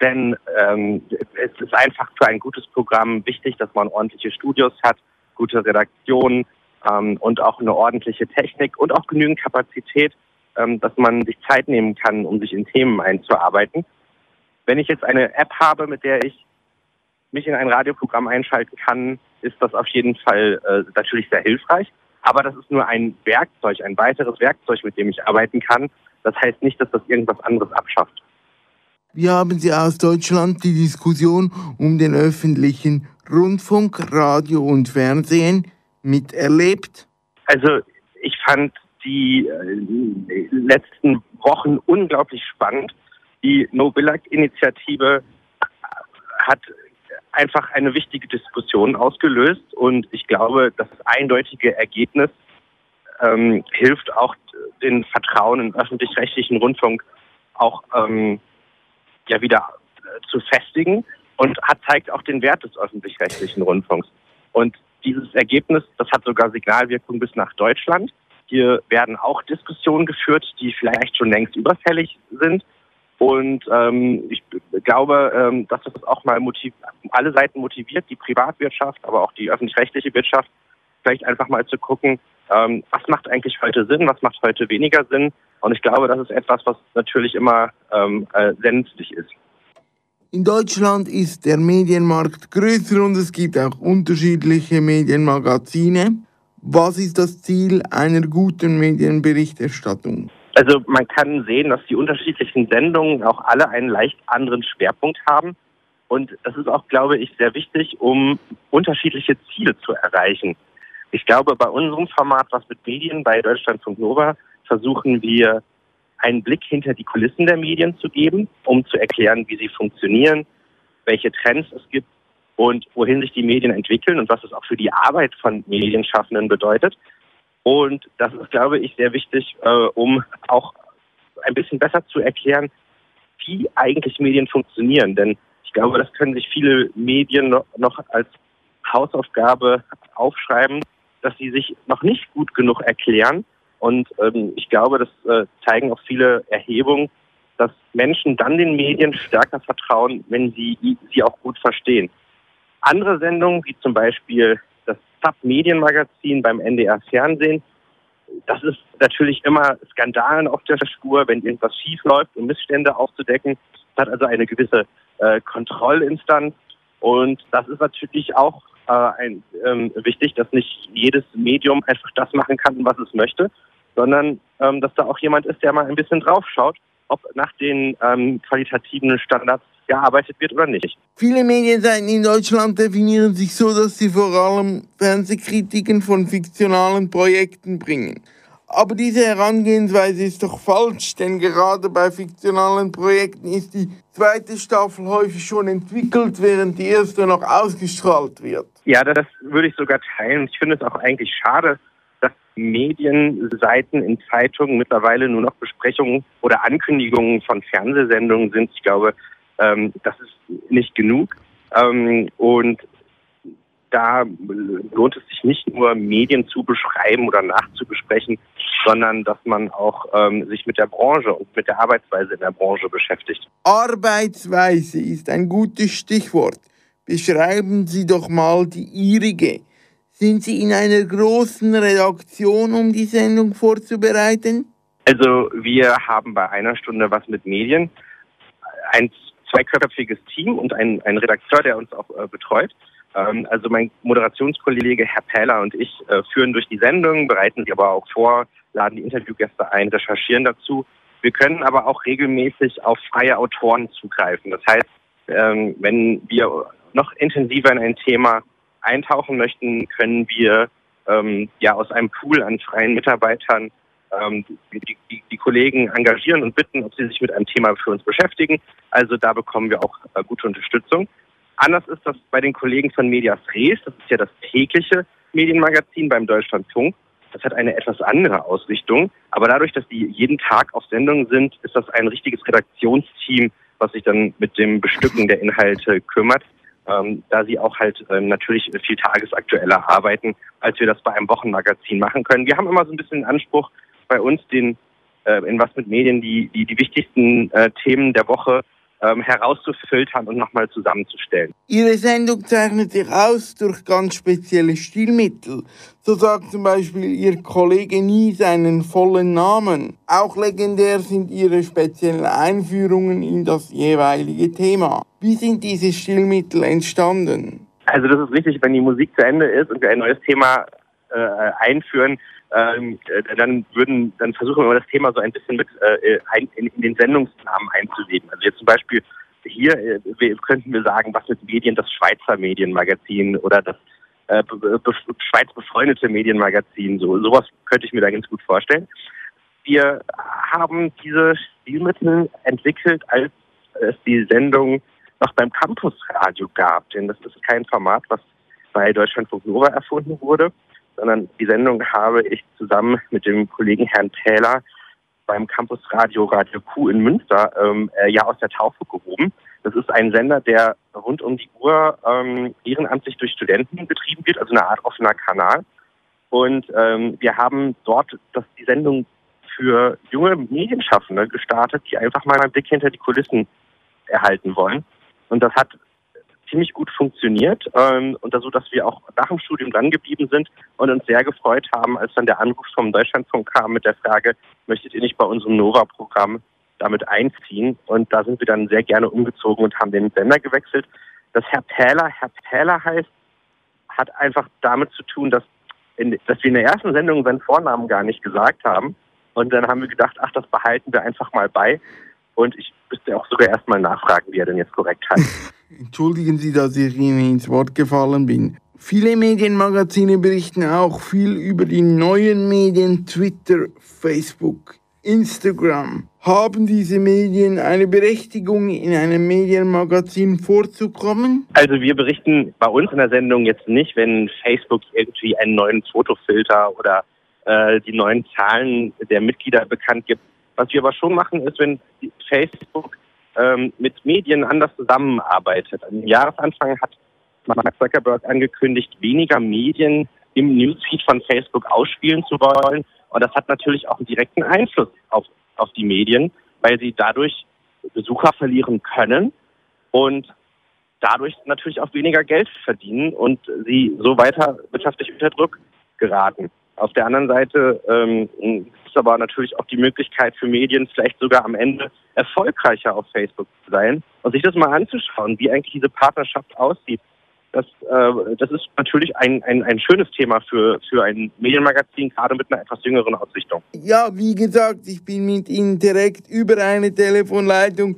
Denn ähm, es ist einfach für ein gutes Programm wichtig, dass man ordentliche Studios hat, gute Redaktion ähm, und auch eine ordentliche Technik und auch genügend Kapazität, ähm, dass man sich Zeit nehmen kann, um sich in Themen einzuarbeiten. Wenn ich jetzt eine App habe, mit der ich mich in ein Radioprogramm einschalten kann, ist das auf jeden Fall äh, natürlich sehr hilfreich. Aber das ist nur ein Werkzeug, ein weiteres Werkzeug, mit dem ich arbeiten kann. Das heißt nicht, dass das irgendwas anderes abschafft. Wie haben Sie aus Deutschland die Diskussion um den öffentlichen Rundfunk, Radio und Fernsehen miterlebt? Also ich fand die äh, letzten Wochen unglaublich spannend. Die No-Billag-Initiative hat einfach eine wichtige Diskussion ausgelöst und ich glaube, das eindeutige Ergebnis ähm, hilft auch den Vertrauen in öffentlich-rechtlichen Rundfunk auch ähm, ja wieder äh, zu festigen und hat zeigt auch den Wert des öffentlich-rechtlichen Rundfunks. Und dieses Ergebnis, das hat sogar Signalwirkung bis nach Deutschland. Hier werden auch Diskussionen geführt, die vielleicht schon längst überfällig sind. Und ähm, ich glaube, ähm, dass das auch mal alle Seiten motiviert, die Privatwirtschaft, aber auch die öffentlich-rechtliche Wirtschaft, vielleicht einfach mal zu gucken, ähm, was macht eigentlich heute Sinn, was macht heute weniger Sinn. Und ich glaube, das ist etwas, was natürlich immer ähm, äh, sehr nützlich ist. In Deutschland ist der Medienmarkt größer und es gibt auch unterschiedliche Medienmagazine. Was ist das Ziel einer guten Medienberichterstattung? Also man kann sehen, dass die unterschiedlichen Sendungen auch alle einen leicht anderen Schwerpunkt haben. Und das ist auch, glaube ich, sehr wichtig, um unterschiedliche Ziele zu erreichen. Ich glaube, bei unserem Format Was mit Medien bei Deutschlandfunk Nova versuchen wir einen Blick hinter die Kulissen der Medien zu geben, um zu erklären, wie sie funktionieren, welche Trends es gibt und wohin sich die Medien entwickeln und was es auch für die Arbeit von Medienschaffenden bedeutet. Und das ist, glaube ich, sehr wichtig, äh, um auch ein bisschen besser zu erklären, wie eigentlich Medien funktionieren. Denn ich glaube, das können sich viele Medien noch, als Hausaufgabe aufschreiben, dass sie sich noch nicht gut genug erklären. Und ähm, ich glaube, das äh, zeigen auch viele Erhebungen, dass Menschen dann den Medien stärker vertrauen, wenn sie sie auch gut verstehen. Andere Sendungen, wie zum Beispiel das Sub-Medienmagazin beim NDR Fernsehen, das ist natürlich immer Skandalen auf der Spur, wenn irgendwas schief läuft, um Missstände aufzudecken. Das hat also eine gewisse äh, Kontrollinstanz. Und das ist natürlich auch äh, ein, ähm, wichtig, dass nicht jedes Medium einfach das machen kann, was es möchte, sondern ähm, dass da auch jemand ist, der mal ein bisschen draufschaut, ob nach den ähm, qualitativen Standards gearbeitet wird oder nicht. Viele Medienseiten in Deutschland definieren sich so, dass sie vor allem Fernsehkritiken von fiktionalen Projekten bringen. Aber diese Herangehensweise ist doch falsch, denn gerade bei fiktionalen Projekten ist die zweite Staffel häufig schon entwickelt, während die erste noch ausgestrahlt wird. Ja, das würde ich sogar teilen. Ich finde es auch eigentlich schade, Medienseiten in Zeitungen mittlerweile nur noch Besprechungen oder Ankündigungen von Fernsehsendungen sind. Ich glaube, ähm, das ist nicht genug. Ähm, und da lohnt es sich nicht nur, Medien zu beschreiben oder nachzubesprechen, sondern dass man auch ähm, sich mit der Branche und mit der Arbeitsweise in der Branche beschäftigt. Arbeitsweise ist ein gutes Stichwort. Beschreiben Sie doch mal die Ihrige. Sind Sie in einer großen Redaktion, um die Sendung vorzubereiten? Also wir haben bei einer Stunde was mit Medien ein zweiköpfiges Team und ein, ein Redakteur, der uns auch äh, betreut. Ähm, also mein Moderationskollege Herr Pähler und ich äh, führen durch die Sendung, bereiten sie aber auch vor, laden die Interviewgäste ein, recherchieren dazu. Wir können aber auch regelmäßig auf freie Autoren zugreifen. Das heißt, ähm, wenn wir noch intensiver in ein Thema eintauchen möchten, können wir ähm, ja aus einem Pool an freien Mitarbeitern ähm, die, die, die Kollegen engagieren und bitten, ob sie sich mit einem Thema für uns beschäftigen. Also da bekommen wir auch äh, gute Unterstützung. Anders ist das bei den Kollegen von Medias Res. Das ist ja das tägliche Medienmagazin beim Deutschlandfunk. Das hat eine etwas andere Ausrichtung. Aber dadurch, dass die jeden Tag auf Sendung sind, ist das ein richtiges Redaktionsteam, was sich dann mit dem Bestücken der Inhalte kümmert. Ähm, da sie auch halt ähm, natürlich viel tagesaktueller arbeiten, als wir das bei einem Wochenmagazin machen können. Wir haben immer so ein bisschen den Anspruch, bei uns den äh, in was mit Medien die, die, die wichtigsten äh, Themen der Woche ähm, herauszufiltern und nochmal zusammenzustellen. Ihre Sendung zeichnet sich aus durch ganz spezielle Stilmittel. So sagt zum Beispiel Ihr Kollege nie seinen vollen Namen. Auch legendär sind Ihre speziellen Einführungen in das jeweilige Thema. Wie sind diese Stilmittel entstanden? Also das ist richtig, wenn die Musik zu Ende ist und wir ein neues Thema äh, einführen, ähm, äh, dann würden, dann versuchen wir das Thema so ein bisschen mit äh, ein, in, in den Sendungsnamen einzulegen. Also jetzt zum Beispiel hier äh, könnten wir sagen, was mit Medien das Schweizer Medienmagazin oder das äh, be, be, Schweiz befreundete Medienmagazin, so sowas könnte ich mir da ganz gut vorstellen. Wir haben diese Stilmittel entwickelt, als es die Sendung noch beim Campusradio gab, denn das ist kein Format, was bei Deutschlandfunk Nova erfunden wurde, sondern die Sendung habe ich zusammen mit dem Kollegen Herrn Täler beim Campusradio Radio Q in Münster ähm, äh, ja aus der Taufe gehoben. Das ist ein Sender, der rund um die Uhr ähm, ehrenamtlich durch Studenten betrieben wird, also eine Art offener Kanal. Und ähm, wir haben dort das, die Sendung für junge Medienschaffende gestartet, die einfach mal einen Blick hinter die Kulissen erhalten wollen. Und das hat ziemlich gut funktioniert ähm, und so, dass wir auch nach dem Studium dran geblieben sind und uns sehr gefreut haben, als dann der Anruf vom Deutschlandfunk kam mit der Frage, möchtet ihr nicht bei unserem Nova-Programm damit einziehen? Und da sind wir dann sehr gerne umgezogen und haben den Sender gewechselt. Das Herr Pähler, Herr Pähler heißt, hat einfach damit zu tun, dass, in, dass wir in der ersten Sendung seinen Vornamen gar nicht gesagt haben. Und dann haben wir gedacht, ach, das behalten wir einfach mal bei. Und ich müsste auch sogar erstmal nachfragen, wie er denn jetzt korrekt heißt. Entschuldigen Sie, dass ich Ihnen ins Wort gefallen bin. Viele Medienmagazine berichten auch viel über die neuen Medien Twitter, Facebook, Instagram. Haben diese Medien eine Berechtigung, in einem Medienmagazin vorzukommen? Also wir berichten bei uns in der Sendung jetzt nicht, wenn Facebook irgendwie einen neuen Fotofilter oder äh, die neuen Zahlen der Mitglieder bekannt gibt. Was wir aber schon machen, ist, wenn Facebook ähm, mit Medien anders zusammenarbeitet. Am Jahresanfang hat Mark Zuckerberg angekündigt, weniger Medien im Newsfeed von Facebook ausspielen zu wollen. Und das hat natürlich auch einen direkten Einfluss auf, auf die Medien, weil sie dadurch Besucher verlieren können und dadurch natürlich auch weniger Geld verdienen und sie so weiter wirtschaftlich unter Druck geraten. Auf der anderen Seite ähm, ist aber natürlich auch die Möglichkeit für Medien, vielleicht sogar am Ende erfolgreicher auf Facebook zu sein und sich das mal anzuschauen, wie eigentlich diese Partnerschaft aussieht. Das, äh, das ist natürlich ein, ein, ein schönes Thema für, für ein Medienmagazin, gerade mit einer etwas jüngeren Ausrichtung. Ja, wie gesagt, ich bin mit Ihnen direkt über eine Telefonleitung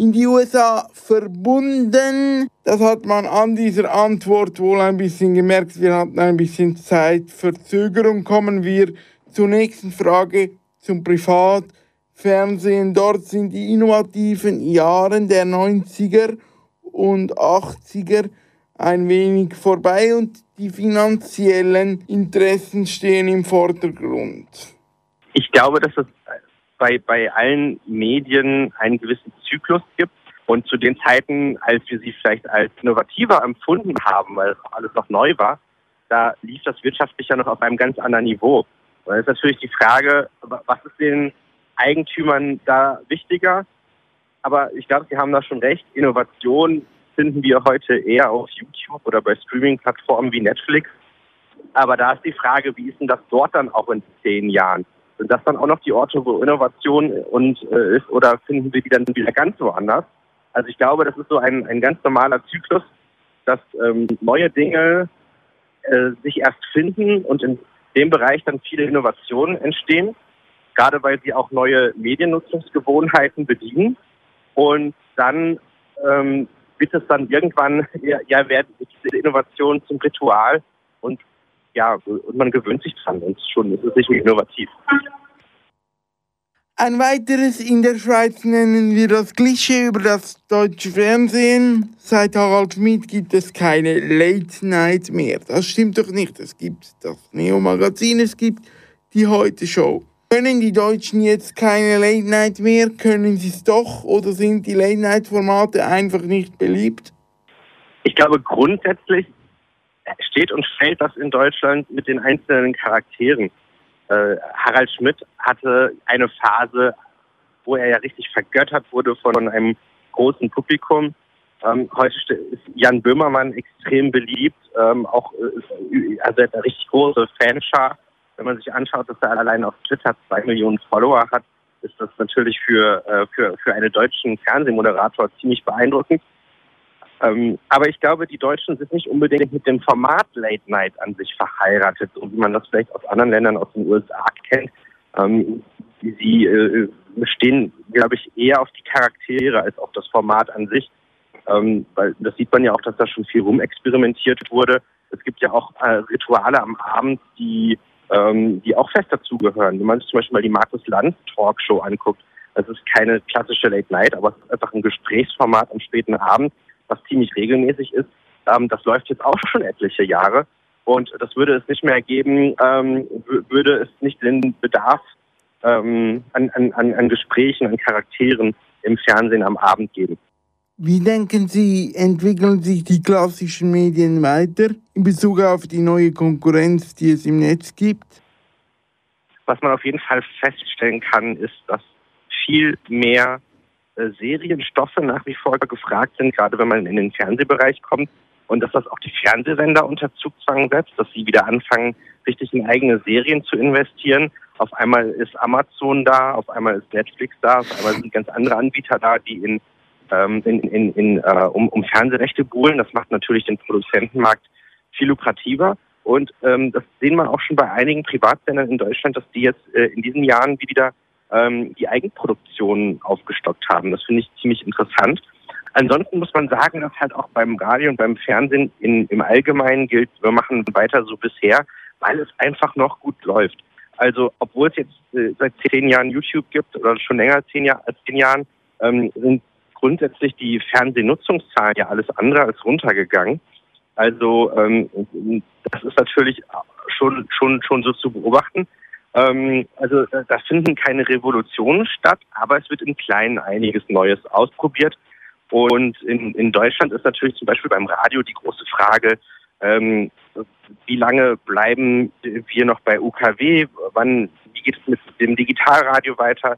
in die USA verbunden. Das hat man an dieser Antwort wohl ein bisschen gemerkt. Wir hatten ein bisschen Zeitverzögerung. Kommen wir zur nächsten Frage zum Privatfernsehen. Dort sind die innovativen Jahren der 90er und 80er ein wenig vorbei und die finanziellen Interessen stehen im Vordergrund. Ich glaube, dass es bei, bei allen Medien einen gewissen Zyklus gibt. Und zu den Zeiten, als wir sie vielleicht als innovativer empfunden haben, weil alles noch neu war, da lief das wirtschaftlich ja noch auf einem ganz anderen Niveau. Und es ist natürlich die Frage, was ist den Eigentümern da wichtiger? Aber ich glaube, Sie haben da schon recht. Innovation finden wir heute eher auf YouTube oder bei Streaming-Plattformen wie Netflix. Aber da ist die Frage, wie ist denn das dort dann auch in zehn Jahren? Sind das dann auch noch die Orte, wo Innovation und äh, ist oder finden wir die dann wieder ganz woanders? Also ich glaube, das ist so ein, ein ganz normaler Zyklus, dass ähm, neue Dinge äh, sich erst finden und in dem Bereich dann viele Innovationen entstehen, gerade weil sie auch neue Mediennutzungsgewohnheiten bedienen. Und dann ähm, wird es dann irgendwann, ja, werden diese Innovationen zum Ritual und ja, und man gewöhnt sich dran und schon ist es nicht innovativ. Ein weiteres in der Schweiz nennen wir das Klischee über das deutsche Fernsehen. Seit Harald Schmidt gibt es keine Late Night mehr. Das stimmt doch nicht. Es gibt das Neo-Magazin, es gibt die Heute-Show. Können die Deutschen jetzt keine Late Night mehr? Können sie es doch? Oder sind die Late Night-Formate einfach nicht beliebt? Ich glaube, grundsätzlich steht und fällt das in Deutschland mit den einzelnen Charakteren. Äh, Harald Schmidt hatte eine Phase, wo er ja richtig vergöttert wurde von einem großen Publikum. Ähm, heute ist Jan Böhmermann extrem beliebt, ähm, auch äh, also eine richtig große Fanschar. Wenn man sich anschaut, dass er allein auf Twitter zwei Millionen Follower hat, ist das natürlich für, äh, für, für einen deutschen Fernsehmoderator ziemlich beeindruckend. Ähm, aber ich glaube, die Deutschen sind nicht unbedingt mit dem Format Late Night an sich verheiratet, so wie man das vielleicht aus anderen Ländern aus den USA kennt. Ähm, sie äh, stehen, glaube ich, eher auf die Charaktere als auf das Format an sich. Ähm, weil das sieht man ja auch, dass da schon viel rumexperimentiert wurde. Es gibt ja auch äh, Rituale am Abend, die, ähm, die auch fest dazugehören. Wenn man sich zum Beispiel mal die Markus Lanz Talkshow anguckt, das ist keine klassische Late Night, aber es ist einfach ein Gesprächsformat am späten Abend, was ziemlich regelmäßig ist. Ähm, das läuft jetzt auch schon etliche Jahre. Und das würde es nicht mehr geben, ähm, würde es nicht den Bedarf ähm, an, an, an Gesprächen, an Charakteren im Fernsehen am Abend geben. Wie denken Sie, entwickeln sich die klassischen Medien weiter in Bezug auf die neue Konkurrenz, die es im Netz gibt? Was man auf jeden Fall feststellen kann, ist, dass viel mehr Serienstoffe nach wie vor gefragt sind, gerade wenn man in den Fernsehbereich kommt. Und dass das auch die Fernsehsender unter Zugzwang setzt, dass sie wieder anfangen, richtig in eigene Serien zu investieren. Auf einmal ist Amazon da, auf einmal ist Netflix da, auf einmal sind ganz andere Anbieter da, die in, ähm, in, in, in, äh, um, um Fernsehrechte buhlen. Das macht natürlich den Produzentenmarkt viel lukrativer. Und ähm, das sehen wir auch schon bei einigen Privatsendern in Deutschland, dass die jetzt äh, in diesen Jahren wieder ähm, die Eigenproduktion aufgestockt haben. Das finde ich ziemlich interessant. Ansonsten muss man sagen, dass halt auch beim Radio und beim Fernsehen in, im Allgemeinen gilt, wir machen weiter so bisher, weil es einfach noch gut läuft. Also obwohl es jetzt äh, seit zehn Jahren YouTube gibt oder schon länger zehn Jahr, als zehn Jahren, ähm, sind grundsätzlich die Fernsehnutzungszahlen ja alles andere als runtergegangen. Also ähm, das ist natürlich schon schon schon so zu beobachten. Ähm, also da finden keine Revolutionen statt, aber es wird im Kleinen einiges Neues ausprobiert. Und in, in Deutschland ist natürlich zum Beispiel beim Radio die große Frage, ähm, wie lange bleiben wir noch bei UKW? Wann, wie geht es mit dem Digitalradio weiter?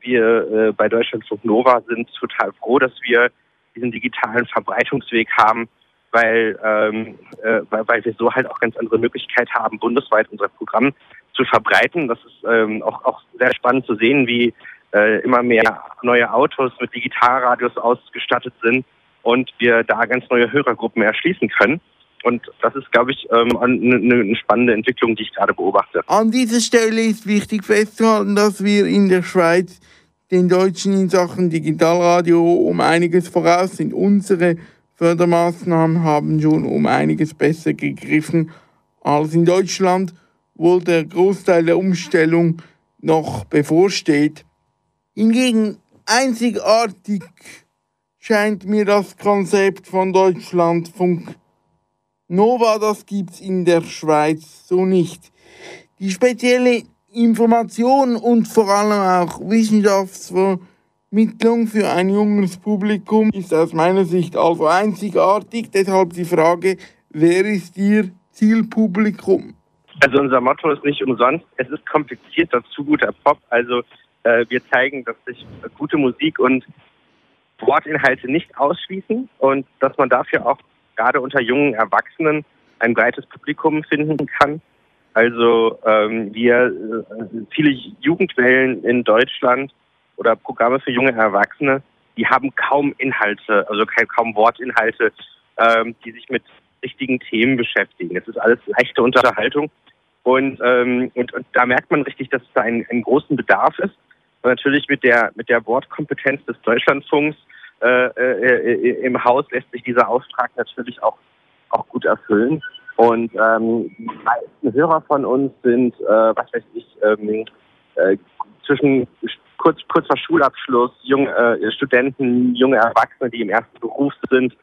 Wir äh, bei Deutschlandfunk Nova sind total froh, dass wir diesen digitalen Verbreitungsweg haben, weil, ähm, äh, weil, weil wir so halt auch ganz andere Möglichkeit haben, bundesweit unser Programm zu verbreiten. Das ist ähm, auch, auch sehr spannend zu sehen, wie äh, immer mehr neue Autos mit Digitalradios ausgestattet sind und wir da ganz neue Hörergruppen erschließen können. Und das ist, glaube ich, ähm, eine, eine spannende Entwicklung, die ich gerade beobachte. An dieser Stelle ist wichtig festzuhalten, dass wir in der Schweiz den Deutschen in Sachen Digitalradio um einiges voraus sind. Unsere Fördermaßnahmen haben schon um einiges besser gegriffen als in Deutschland, wo der Großteil der Umstellung noch bevorsteht. Hingegen einzigartig scheint mir das Konzept von Deutschlandfunk Nova, das gibt's in der Schweiz so nicht. Die spezielle Information und vor allem auch Wissenschaftsvermittlung für ein junges Publikum ist aus meiner Sicht also einzigartig. Deshalb die Frage, wer ist Ihr Zielpublikum? Also unser Motto ist nicht umsonst, es ist kompliziert, dazu guter Pop. Also äh, wir zeigen, dass sich gute Musik und Wortinhalte nicht ausschließen und dass man dafür auch gerade unter jungen Erwachsenen ein breites Publikum finden kann. Also ähm, wir äh, viele Jugendwellen in Deutschland oder Programme für junge Erwachsene, die haben kaum Inhalte, also kaum Wortinhalte ähm, die sich mit richtigen Themen beschäftigen. Es ist alles leichte Unterhaltung. Und, ähm, und, und da merkt man richtig, dass es da einen, einen großen Bedarf ist. Und natürlich mit der, mit der Wortkompetenz des Deutschlandfunks äh, äh, im Haus lässt sich dieser Auftrag natürlich auch, auch gut erfüllen. Und ähm, die meisten Hörer von uns sind, äh, was weiß ich, ähm, äh, zwischen kurz, kurz Schulabschluss, junge äh, Studenten, junge Erwachsene, die im ersten Beruf sind.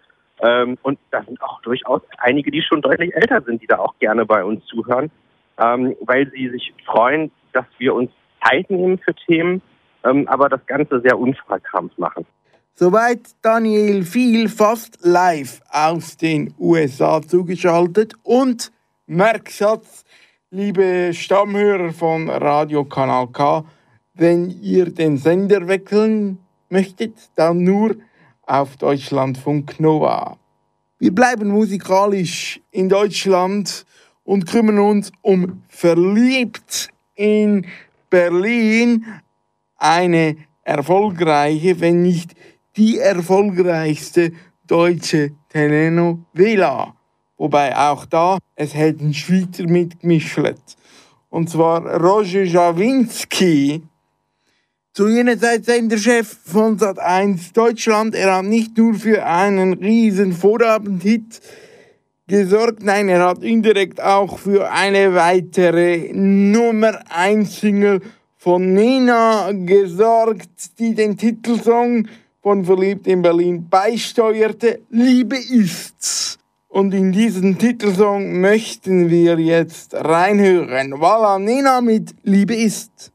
Ähm, und da sind auch durchaus einige, die schon deutlich älter sind, die da auch gerne bei uns zuhören, ähm, weil sie sich freuen, dass wir uns Zeit nehmen für Themen, ähm, aber das Ganze sehr unverkrampft machen. Soweit Daniel Viel fast live aus den USA zugeschaltet und Merkschatz, liebe Stammhörer von Radio Kanal K, wenn ihr den Sender wechseln möchtet, dann nur auf Deutschlandfunk Nova. Wir bleiben musikalisch in Deutschland und kümmern uns um Verliebt in Berlin, eine erfolgreiche, wenn nicht die erfolgreichste deutsche Telenovela. Wobei auch da, es hat ein Schweizer mitgemischt. Und zwar Roger Schawinski. Zu jener Zeit Senderchef von Sat1 Deutschland. Er hat nicht nur für einen riesen Vorabendhit gesorgt, nein, er hat indirekt auch für eine weitere Nummer 1 Single von Nina gesorgt, die den Titelsong von Verliebt in Berlin beisteuerte. Liebe ist's. Und in diesen Titelsong möchten wir jetzt reinhören. Voilà, Nina mit Liebe ist.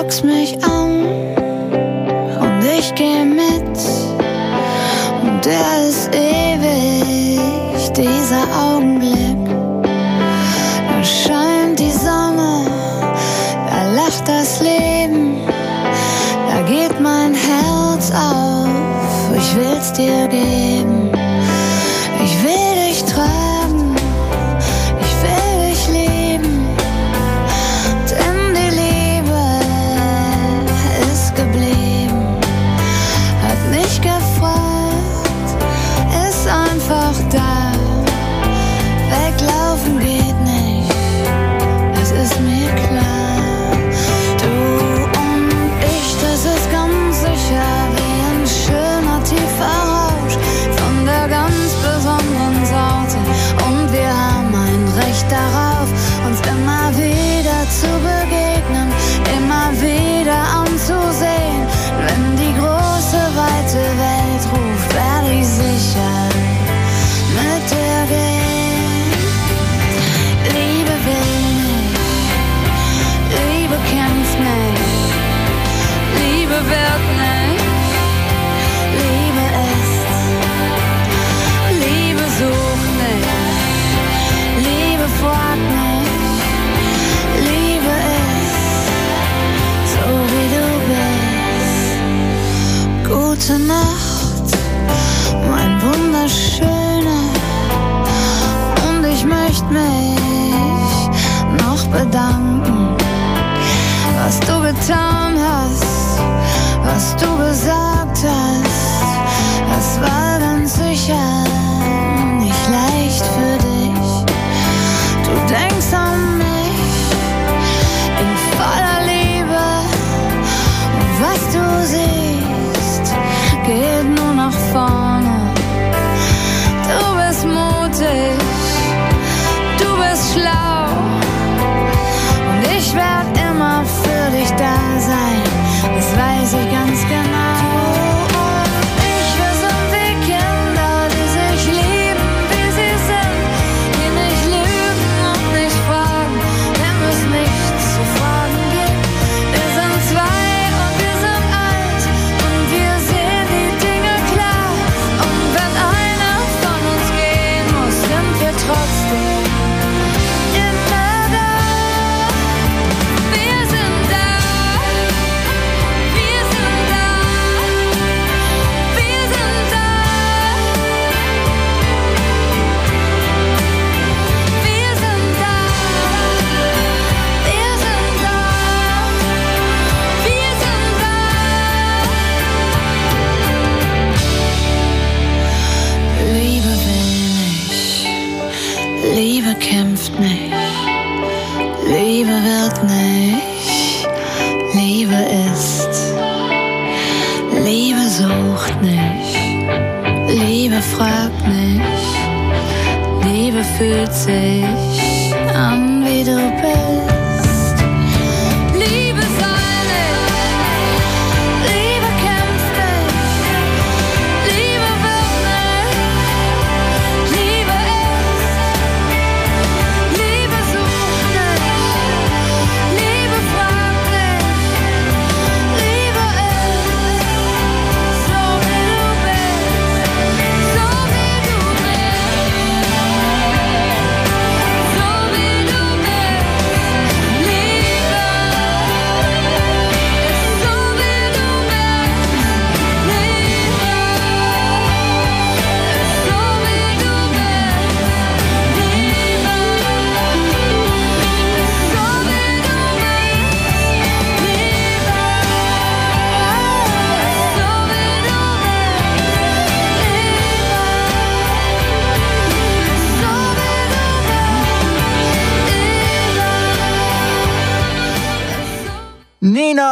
Guckst mich an und ich geh mit. Und der ist ewig, dieser Augenblick. Da scheint die Sonne, da lacht das Leben, da geht mein Herz auf. Ich will's dir geben.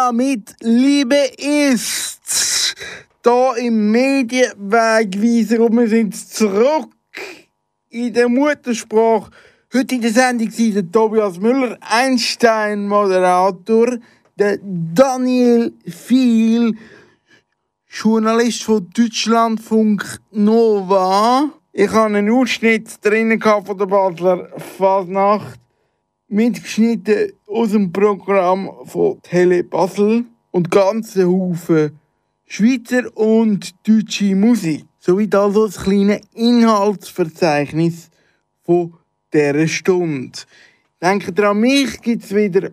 Nina mit Liebe ist. Da im Medienwegweiser und wir sind zurück in der Muttersprache. Heute in der Sendung sind der Tobias Müller, Einstein-Moderator, der Daniel Viel, Journalist von Deutschlandfunk Nova. Ich habe einen Ausschnitt gehabt von der Basler Fasnacht mitgeschnitten aus dem Programm von Tele Basel und ganze Haufen Schweizer und deutsche Musik. Sowie also das kleine Inhaltsverzeichnis von dieser Stunde. Denkt an mich gibt es wieder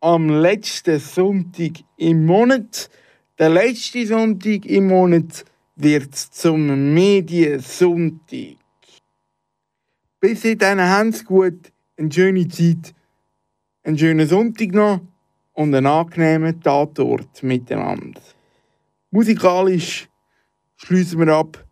am letzten Sonntag im Monat. Der letzte Sonntag im Monat wird zum Mediensonntag. Bis dahin haben Sie gut, eine schöne Zeit, einen schönen Sonntag noch und einen angenehmen Tatort miteinander. Musikalisch schließen wir ab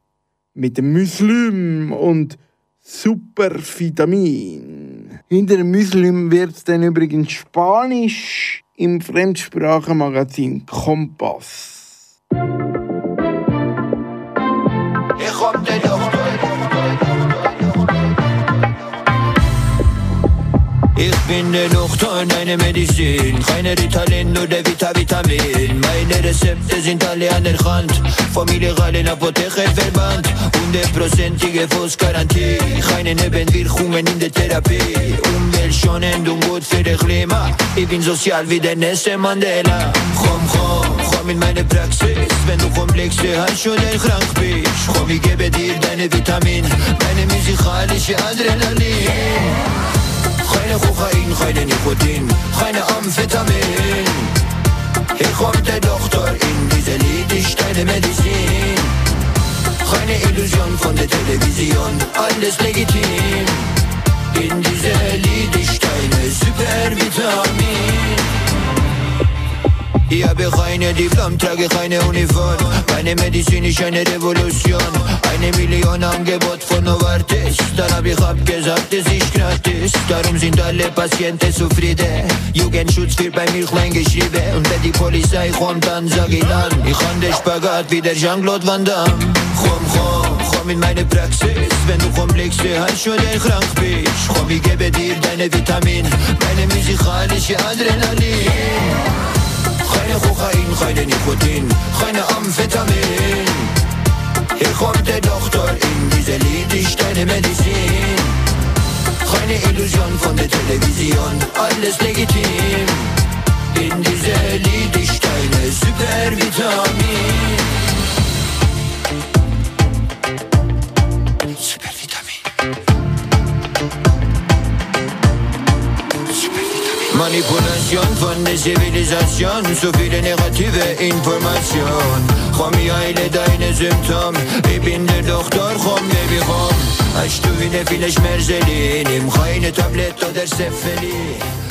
mit dem Muslim und Supervitamin. Hinter dem Muslim wird es dann übrigens Spanisch im Fremdsprachenmagazin Kompass. Ich bin der Doktor, deine Medizin. Keine Ritalin, nur der Vita Vitamin. Meine Rezepte sind alle anerkannt. Vom illegalen Apothekerverband. Hundertprozentige Fußgarantie. Keine Nebenwirkungen in der Therapie. Umweltschonend und gut für das Klima. Ich bin sozial wie der nächste Mandela. Komm, komm, komm in meine Praxis. Wenn du komplex hast oder krank bist. Komm, ich gebe dir deine Vitamin. Meine musikalische Adrenalin. Keine Kokain, keine Nikotin, keine Amphetamin. Hier kommt der Doktor in diese Lied, ist deine Medizin. Keine Illusion von der Television, alles legitim. In diese Lied ist deine Supervitamin. Ich habe keine Diplom, trage keine Uniform. Meine Medizin ist eine Revolution. Eine Million Angebot von Novartis. Dann hab ich abgesagt, es ist gratis. Darum sind alle Patienten zufrieden. Jugendschutz wird bei mir klein geschrieben. Und wenn die Polizei kommt, dann sag ich dann, ich kann den Spagat wie der Jean-Claude Van Damme. Komm, komm, komm in meine Praxis. Wenn du Komplexe oder krank bist. Komm, ich gebe dir deine Vitamin. Meine musikalische Adrenalin. Keine Kokain, keine Nikotin, keine Amphetamin. Hier kommt der Doktor in diese Lied, deine Medizin. Keine Illusion von der Television, alles legitim. In diese Lied deine Supervitamin. Manipulation von der Zivilisation, so viele negative Information. Komm, ich heile deine Symptome, ich bin der Doktor, komm, Baby, komm. Hast du wieder vielleicht Merselin, nimm keine Tablette oder Cephalin.